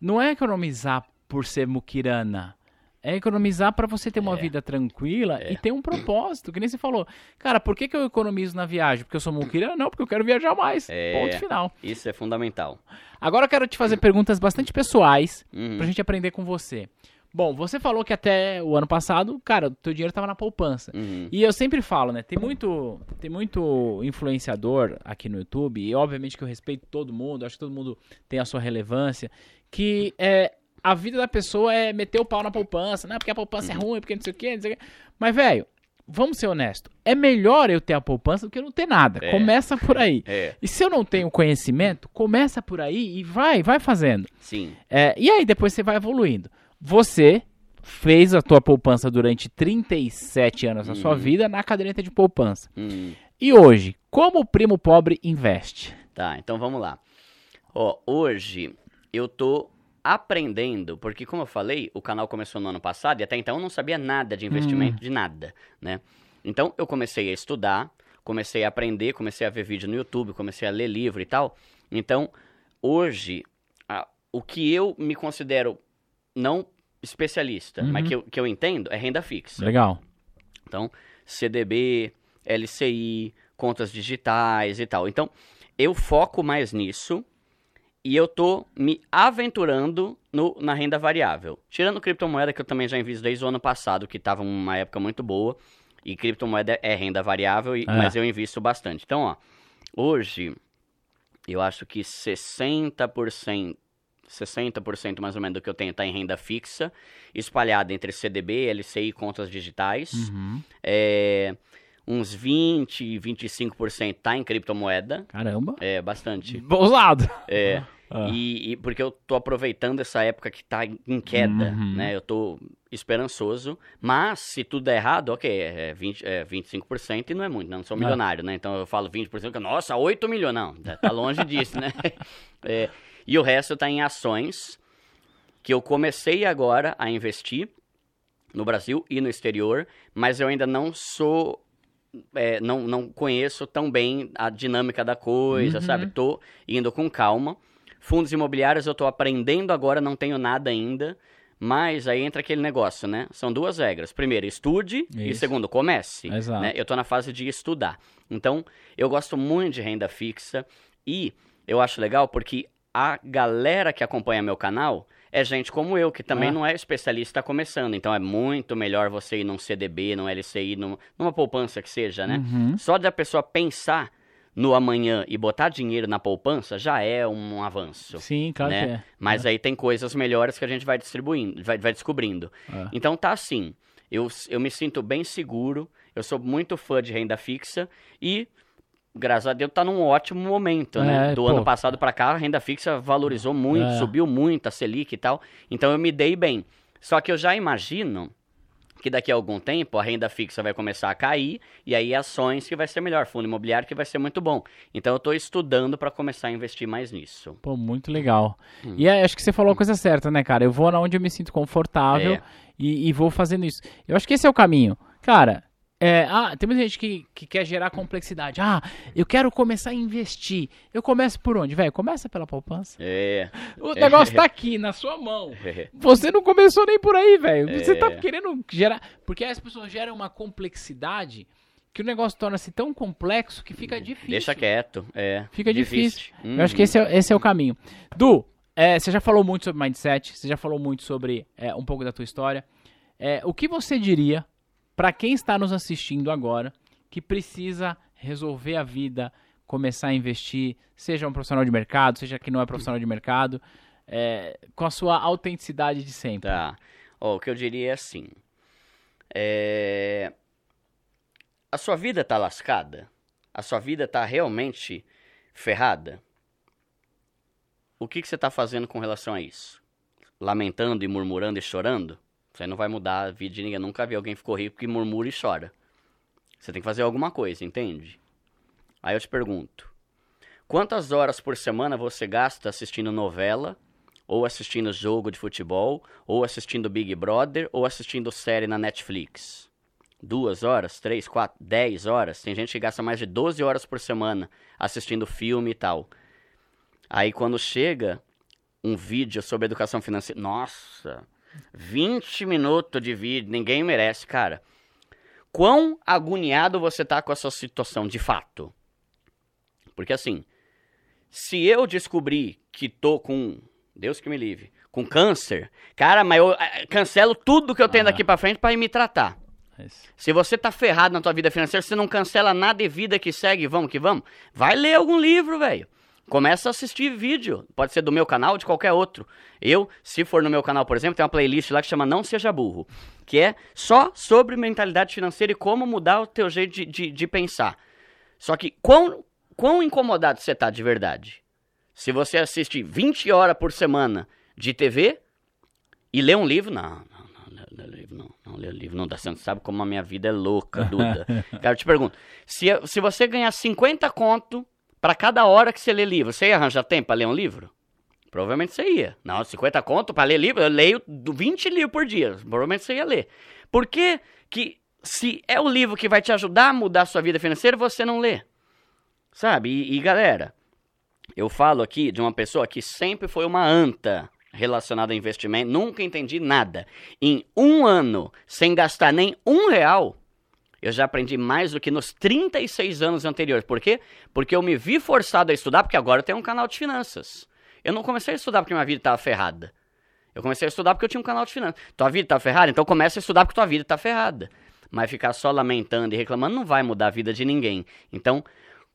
Não é economizar por ser muquirana. É economizar pra você ter uma É. vida tranquila É. e ter um propósito, que nem você falou. Cara, por que, que eu economizo na viagem? Porque eu sou muquirana? Não, porque eu quero viajar mais. É. Ponto final. Isso é fundamental. Agora eu quero te fazer perguntas bastante pessoais Uhum. pra gente aprender com você. Bom, você falou que até o ano passado, cara, o teu dinheiro tava na poupança. Uhum. E eu sempre falo, né? Tem muito, tem muito influenciador aqui no YouTube, e obviamente que eu respeito todo mundo, acho que todo mundo tem a sua relevância, que é, a vida da pessoa é meter o pau na poupança, né? Porque a poupança é ruim, porque não sei o quê, não sei o quê. Mas, velho, vamos ser honestos. É melhor eu ter a poupança do que eu não ter nada. É. Começa por aí. [laughs] É, E se eu não tenho conhecimento, começa por aí e vai, vai fazendo. sim. É, e aí depois você vai evoluindo. Você fez a tua poupança durante 37 anos da sua Uhum. vida na caderneta de poupança. Uhum. E hoje, como o primo pobre investe? Tá, então vamos lá. Ó, hoje eu tô aprendendo, porque como eu falei, o canal começou no ano passado e até então eu não sabia nada de investimento, de nada, né? Então eu comecei a estudar, comecei a aprender, comecei a ver vídeo no YouTube, comecei a ler livro e tal. Então, hoje, a- o que eu me considero não especialista, Uhum. mas que eu, que eu entendo, é renda fixa. Legal. Então, CDB, LCI, contas digitais e tal. Então, eu foco mais nisso e eu tô me aventurando no- na renda variável. Tirando criptomoeda, que eu também já invisto desde o ano passado, que estava uma época muito boa. E criptomoeda é renda variável, e- É. mas eu invisto bastante. Então, ó, hoje, eu acho que 60%, 60% mais ou menos do que eu tenho está em renda fixa, espalhada entre CDB, LCI e contas digitais. Uhum. É, uns 20, 25% tá em criptomoeda. Caramba. É bastante. Ousado. É, Ah. e, e porque eu tô aproveitando essa época que tá em queda, Uhum. né? Eu tô esperançoso. Mas se tudo der errado, ok, é, 20, é 25% e não é muito, né? Não sou Ah. milionário, né? Então eu falo 20%, que, nossa, 8 milhões. Não, tá- tá longe disso, né? [laughs] É, e o resto tá em ações que eu comecei agora a investir no Brasil e no exterior, mas eu ainda não sou. é, não, não conheço tão bem a dinâmica da coisa, Uhum. sabe? Tô indo com calma. Fundos imobiliários eu tô aprendendo agora, não tenho nada ainda. Mas aí entra aquele negócio, né? São duas regras. Primeiro, estude. E Isso. segundo, comece. Exato. né? Eu tô na fase de estudar. Então, eu gosto muito de renda fixa. E eu acho legal porque a galera que acompanha meu canal é gente como eu, que também Ah. não é especialista começando. Então é muito melhor você ir num CDB, num LCI, num, numa poupança que seja, né? Uhum. Só de a pessoa pensar no amanhã e botar dinheiro na poupança já é um avanço. Sim, claro né? que é. Mas aí tem coisas melhores que a gente vai distribuindo, vai, vai descobrindo. É. Então tá assim. Eu, eu me sinto bem seguro. Eu sou muito fã de renda fixa e graças a Deus tá num ótimo momento, né? É, Do pô. ano passado para cá, a renda fixa valorizou muito, É. subiu muito a Selic e tal. Então eu me dei bem. Só que eu já imagino que daqui a algum tempo a renda fixa vai começar a cair e aí ações que vai ser melhor, fundo imobiliário que vai ser muito bom. Então eu tô estudando para começar a investir mais nisso. Pô, muito legal. Hum. E acho que você falou a coisa certa, né, cara? Eu vou onde eu me sinto confortável É. e, e vou fazendo isso. Eu acho que esse é o caminho. Cara, É, ah, tem muita gente que, que quer gerar complexidade. Ah, eu quero começar a investir. Eu começo por onde, velho? Começa pela poupança. É. O negócio tá aqui, na sua mão. Você não começou nem por aí, velho. Você tá É. querendo gerar. Porque as pessoas geram uma complexidade que o negócio torna-se tão complexo que fica difícil. Deixa quieto. É. Fica difícil. Uhum. Eu acho que esse é, esse é o caminho. Du, é, você já falou muito sobre mindset, você já falou muito sobre é, um pouco da tua história. É, o que você diria para quem está nos assistindo agora que precisa resolver a vida, começar a investir, seja um profissional de mercado, seja que não é profissional de mercado, é, com a sua autenticidade de sempre? Tá. O que eu diria é assim. É... A sua vida tá lascada? A sua vida tá realmente ferrada? O que, que você tá fazendo com relação a isso? Lamentando e murmurando e chorando? Você não vai mudar a vida de ninguém. Eu nunca vi alguém que ficou rico que murmura e chora. Você tem que fazer alguma coisa, entende? Aí eu te pergunto: quantas horas por semana você gasta assistindo novela, ou assistindo jogo de futebol, ou assistindo Big Brother, ou assistindo série na Netflix? Duas horas, três, quatro, dez horas? Tem gente que gasta mais de 12 horas por semana assistindo filme e tal. Aí quando chega um vídeo sobre educação financeira, nossa, 20 minutos de vídeo, ninguém merece, cara. Quão agoniado você tá com a sua situação de fato? Porque assim, se eu descobrir que tô com, Deus que me livre, com câncer, cara, mas eu eh, cancelo tudo que eu tenho Ah. daqui pra frente pra ir me tratar. Isso. Se você tá ferrado na tua vida financeira, você não cancela nada e vida que segue, vamos que vamos. Vai ler algum livro, velho. Começa a assistir vídeo. Pode ser do meu canal ou de qualquer outro. Eu, se for no meu canal, por exemplo, tem uma playlist lá que chama Não Seja Burro. Que é só sobre mentalidade financeira e como mudar o teu jeito de, de, de pensar. Só que quão, quão incomodado você tá de verdade? Se você assiste 20 horas por semana de TV e lê um livro, não, não, não, lê, lê livro não, não, lê livro não dá certo. Você sabe como a minha vida é louca, Duda. [laughs] Cara, eu te pergunto, se, se você ganhar 50 conto pra cada hora que você lê livro, você ia arranjar tempo pra ler um livro? Provavelmente você ia. Não, 50 conto pra ler livro, eu leio do 20 livros por dia. Provavelmente você ia ler. Por que que se é o livro que vai te ajudar a mudar a sua vida financeira, você não lê? Sabe? E, e, galera, eu falo aqui de uma pessoa que sempre foi uma anta relacionada a investimento, nunca entendi nada. Em um ano, sem gastar nem um real, eu já aprendi mais do que nos 36 anos anteriores. Por quê? Porque eu me vi forçado a estudar, porque agora eu tenho um canal de finanças. Eu não comecei a estudar porque minha vida estava ferrada. Eu comecei a estudar porque eu tinha um canal de finanças. Tua vida tá ferrada? Então começa a estudar porque tua vida tá ferrada. Mas ficar só lamentando e reclamando não vai mudar a vida de ninguém. Então,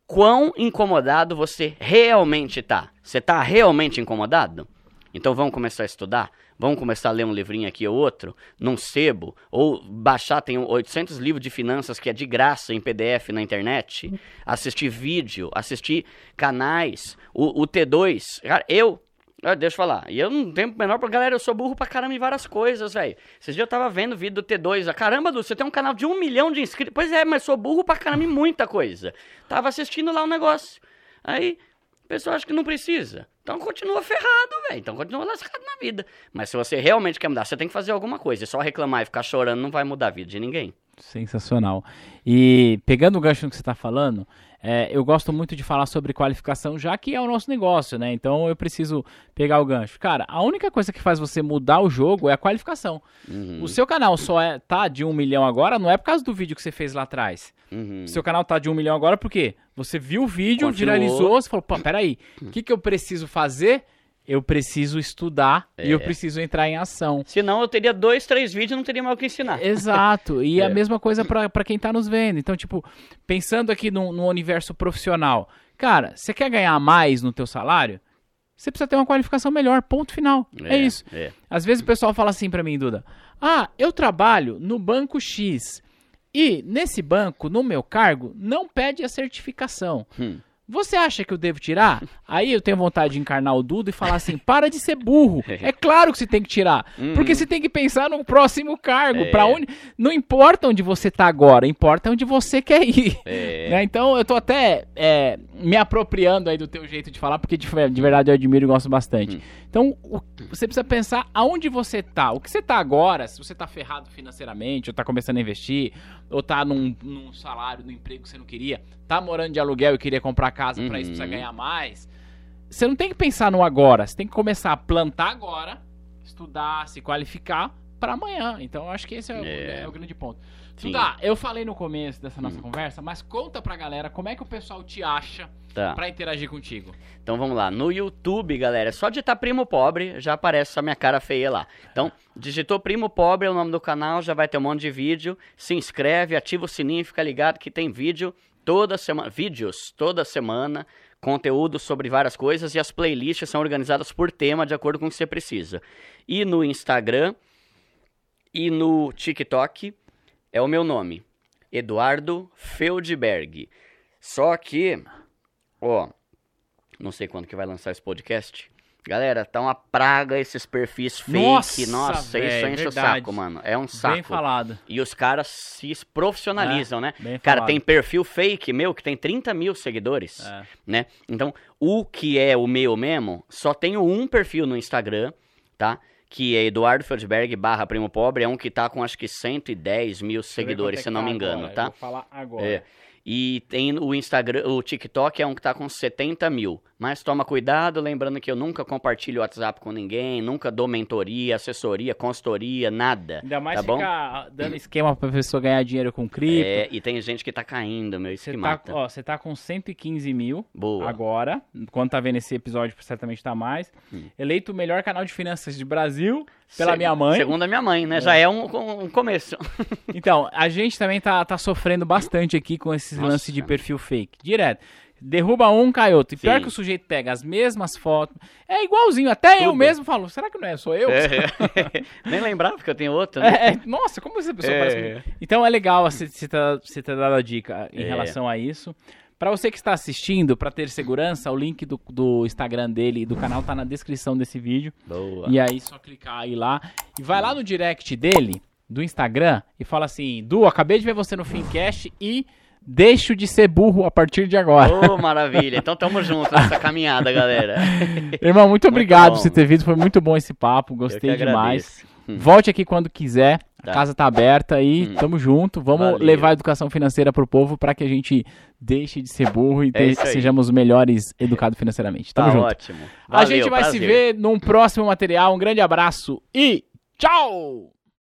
quão incomodado você realmente tá? Você tá realmente incomodado? Então vamos começar a estudar? Vamos começar a ler um livrinho aqui ou outro, num sebo, ou baixar, tem 800 livros de finanças que é de graça em PDF na internet, assistir vídeo, assistir canais, o, o T2. Cara, eu, ah, deixa eu falar, e eu não tenho menor pra galera, eu sou burro pra caramba em várias coisas, velho. Dias eu tava vendo vídeo do T2, ah, caramba, Du, você tem um canal de um milhão de inscritos. Pois é, mas sou burro pra caramba em muita coisa. Tava assistindo lá um negócio. Aí, o pessoal acha que não precisa. Então continua ferrado, velho. Então continua lascado na vida. Mas se você realmente quer mudar, você tem que fazer alguma coisa. E só reclamar e ficar chorando não vai mudar a vida de ninguém. Sensacional. E pegando o gancho que você está falando, é, eu gosto muito de falar sobre qualificação, já que é o nosso negócio, né? Então eu preciso pegar o gancho. Cara, a única coisa que faz você mudar o jogo é a qualificação. Uhum, O seu canal só é, tá de um milhão agora, não é por causa do vídeo que você fez lá atrás. uhum. O seu canal tá de um milhão agora porque você viu o vídeo, Continuou. viralizou, você falou, pô, peraí, o que, que eu preciso fazer? Eu preciso estudar e eu É. preciso entrar em ação. Senão eu teria dois, três vídeos e não teria mais o que ensinar. Exato. E [laughs] a É. mesma coisa pra quem tá nos vendo. Então, tipo, pensando aqui no, no universo profissional. Cara, você quer ganhar mais no teu salário? Você precisa ter uma qualificação melhor, ponto final. É, isso. É. Às vezes o pessoal fala assim pra mim, Duda. Ah, eu trabalho no banco X. E nesse banco, no meu cargo, não pede a certificação. Hum. Você acha que eu devo tirar? Aí eu tenho vontade de encarnar o Duda e falar assim: para de ser burro. [laughs] É claro que você tem que tirar. Porque você tem que pensar no próximo cargo. Uhum. É. Pra onde. Não importa onde você tá agora, importa onde você quer ir. É. [laughs] Né? Então eu tô até é, me apropriando aí do teu jeito de falar, porque de, de verdade eu admiro e gosto bastante. Hum. Então o- você precisa pensar aonde você tá. O que você tá agora, se você tá ferrado financeiramente, ou tá começando a investir, ou tá num, num salário, num emprego que você não queria, tá morando de aluguel e queria comprar casa pra isso Uhum. precisa ganhar mais. Você não tem que pensar no agora, você tem que começar a plantar agora, estudar, se qualificar pra amanhã. Então eu acho que esse é, o- É. é o grande ponto. Sim. Duda, eu falei no começo dessa nossa Hum. conversa, mas conta pra galera como é que o pessoal te acha Tá. pra interagir contigo. Então vamos lá. No YouTube, galera, é só digitar Primo Pobre, já aparece essa minha cara feia lá. Então, digitou Primo Pobre, é o nome do canal, já vai ter um monte de vídeo. Se inscreve, ativa o sininho, fica ligado que tem vídeo toda semana. Vídeos toda semana, conteúdo sobre várias coisas e as playlists são organizadas por tema de acordo com o que você precisa. E no Instagram e no TikTok é o meu nome, Eduardo Feldberg. Só que, ó, não sei quando que vai lançar esse podcast. Galera, tá uma praga esses perfis fake. Nossa, Nossa, véi, isso enche o verdade. saco, mano. É um saco. Bem falado. E os caras se profissionalizam, né? Bem Cara, falado. tem perfil fake meu que tem 30 mil seguidores, É. né? Então, o que é o meu mesmo, só tenho um perfil no Instagram, tá? Que é Eduardo Feldberg barra Primo Pobre, é um que tá com acho que 110 mil seguidores, se eu não me engano, tá? é Vou falar agora. É. E tem o Instagram, o TikTok é um que tá com 70 mil. Mas toma cuidado, lembrando que eu nunca compartilho WhatsApp com ninguém, nunca dou mentoria, assessoria, consultoria, nada. Ainda mais tá bom? ficar dando esquema pra pessoa ganhar dinheiro com cripto. É, e tem gente que tá caindo, meu, isso que tá, mata. ó, você tá com 115 mil Boa. agora. Quando tá vendo esse episódio, certamente tá mais. Hum. Eleito o melhor canal de finanças de Brasil pela Se- minha mãe. Segundo a minha mãe, né? Já é um, um começo. [laughs] Então, a gente também tá, tá sofrendo bastante aqui com esses Nossa. lances de perfil fake. Direto. Derruba um, cai outro. E pior que o sujeito pega as mesmas fotos. É igualzinho. Até eu Tudo. mesmo falo, será que não é? Sou eu? É. [laughs] [laughs] Nem lembrava que eu tenho outro, né? É, é, nossa, como essa pessoa É. parece comigo? Então é legal você ter você ter dado a dica em É. relação a isso. Pra você que está assistindo, pra ter segurança, o link do, do Instagram dele e do canal tá na descrição desse vídeo. Boa. E aí, só clicar aí lá. E vai lá no direct dele, do Instagram, e fala assim: Du, acabei de ver você no Fincast e deixo de ser burro a partir de agora. Ô, maravilha. Então tamo junto nessa caminhada, galera. [laughs] Irmão, muito obrigado bom. por você ter vindo. Foi muito bom esse papo. Gostei demais. Hum. Volte aqui quando quiser. A Tá. casa tá aberta aí. Hum. Tamo junto. Vamos Valeu. levar a educação financeira pro povo para que a gente deixe de ser burro e É sejamos melhores educados financeiramente. Tamo Tá junto. ótimo. a gente Valeu, vai se prazer. ver num próximo material. Um grande abraço e tchau!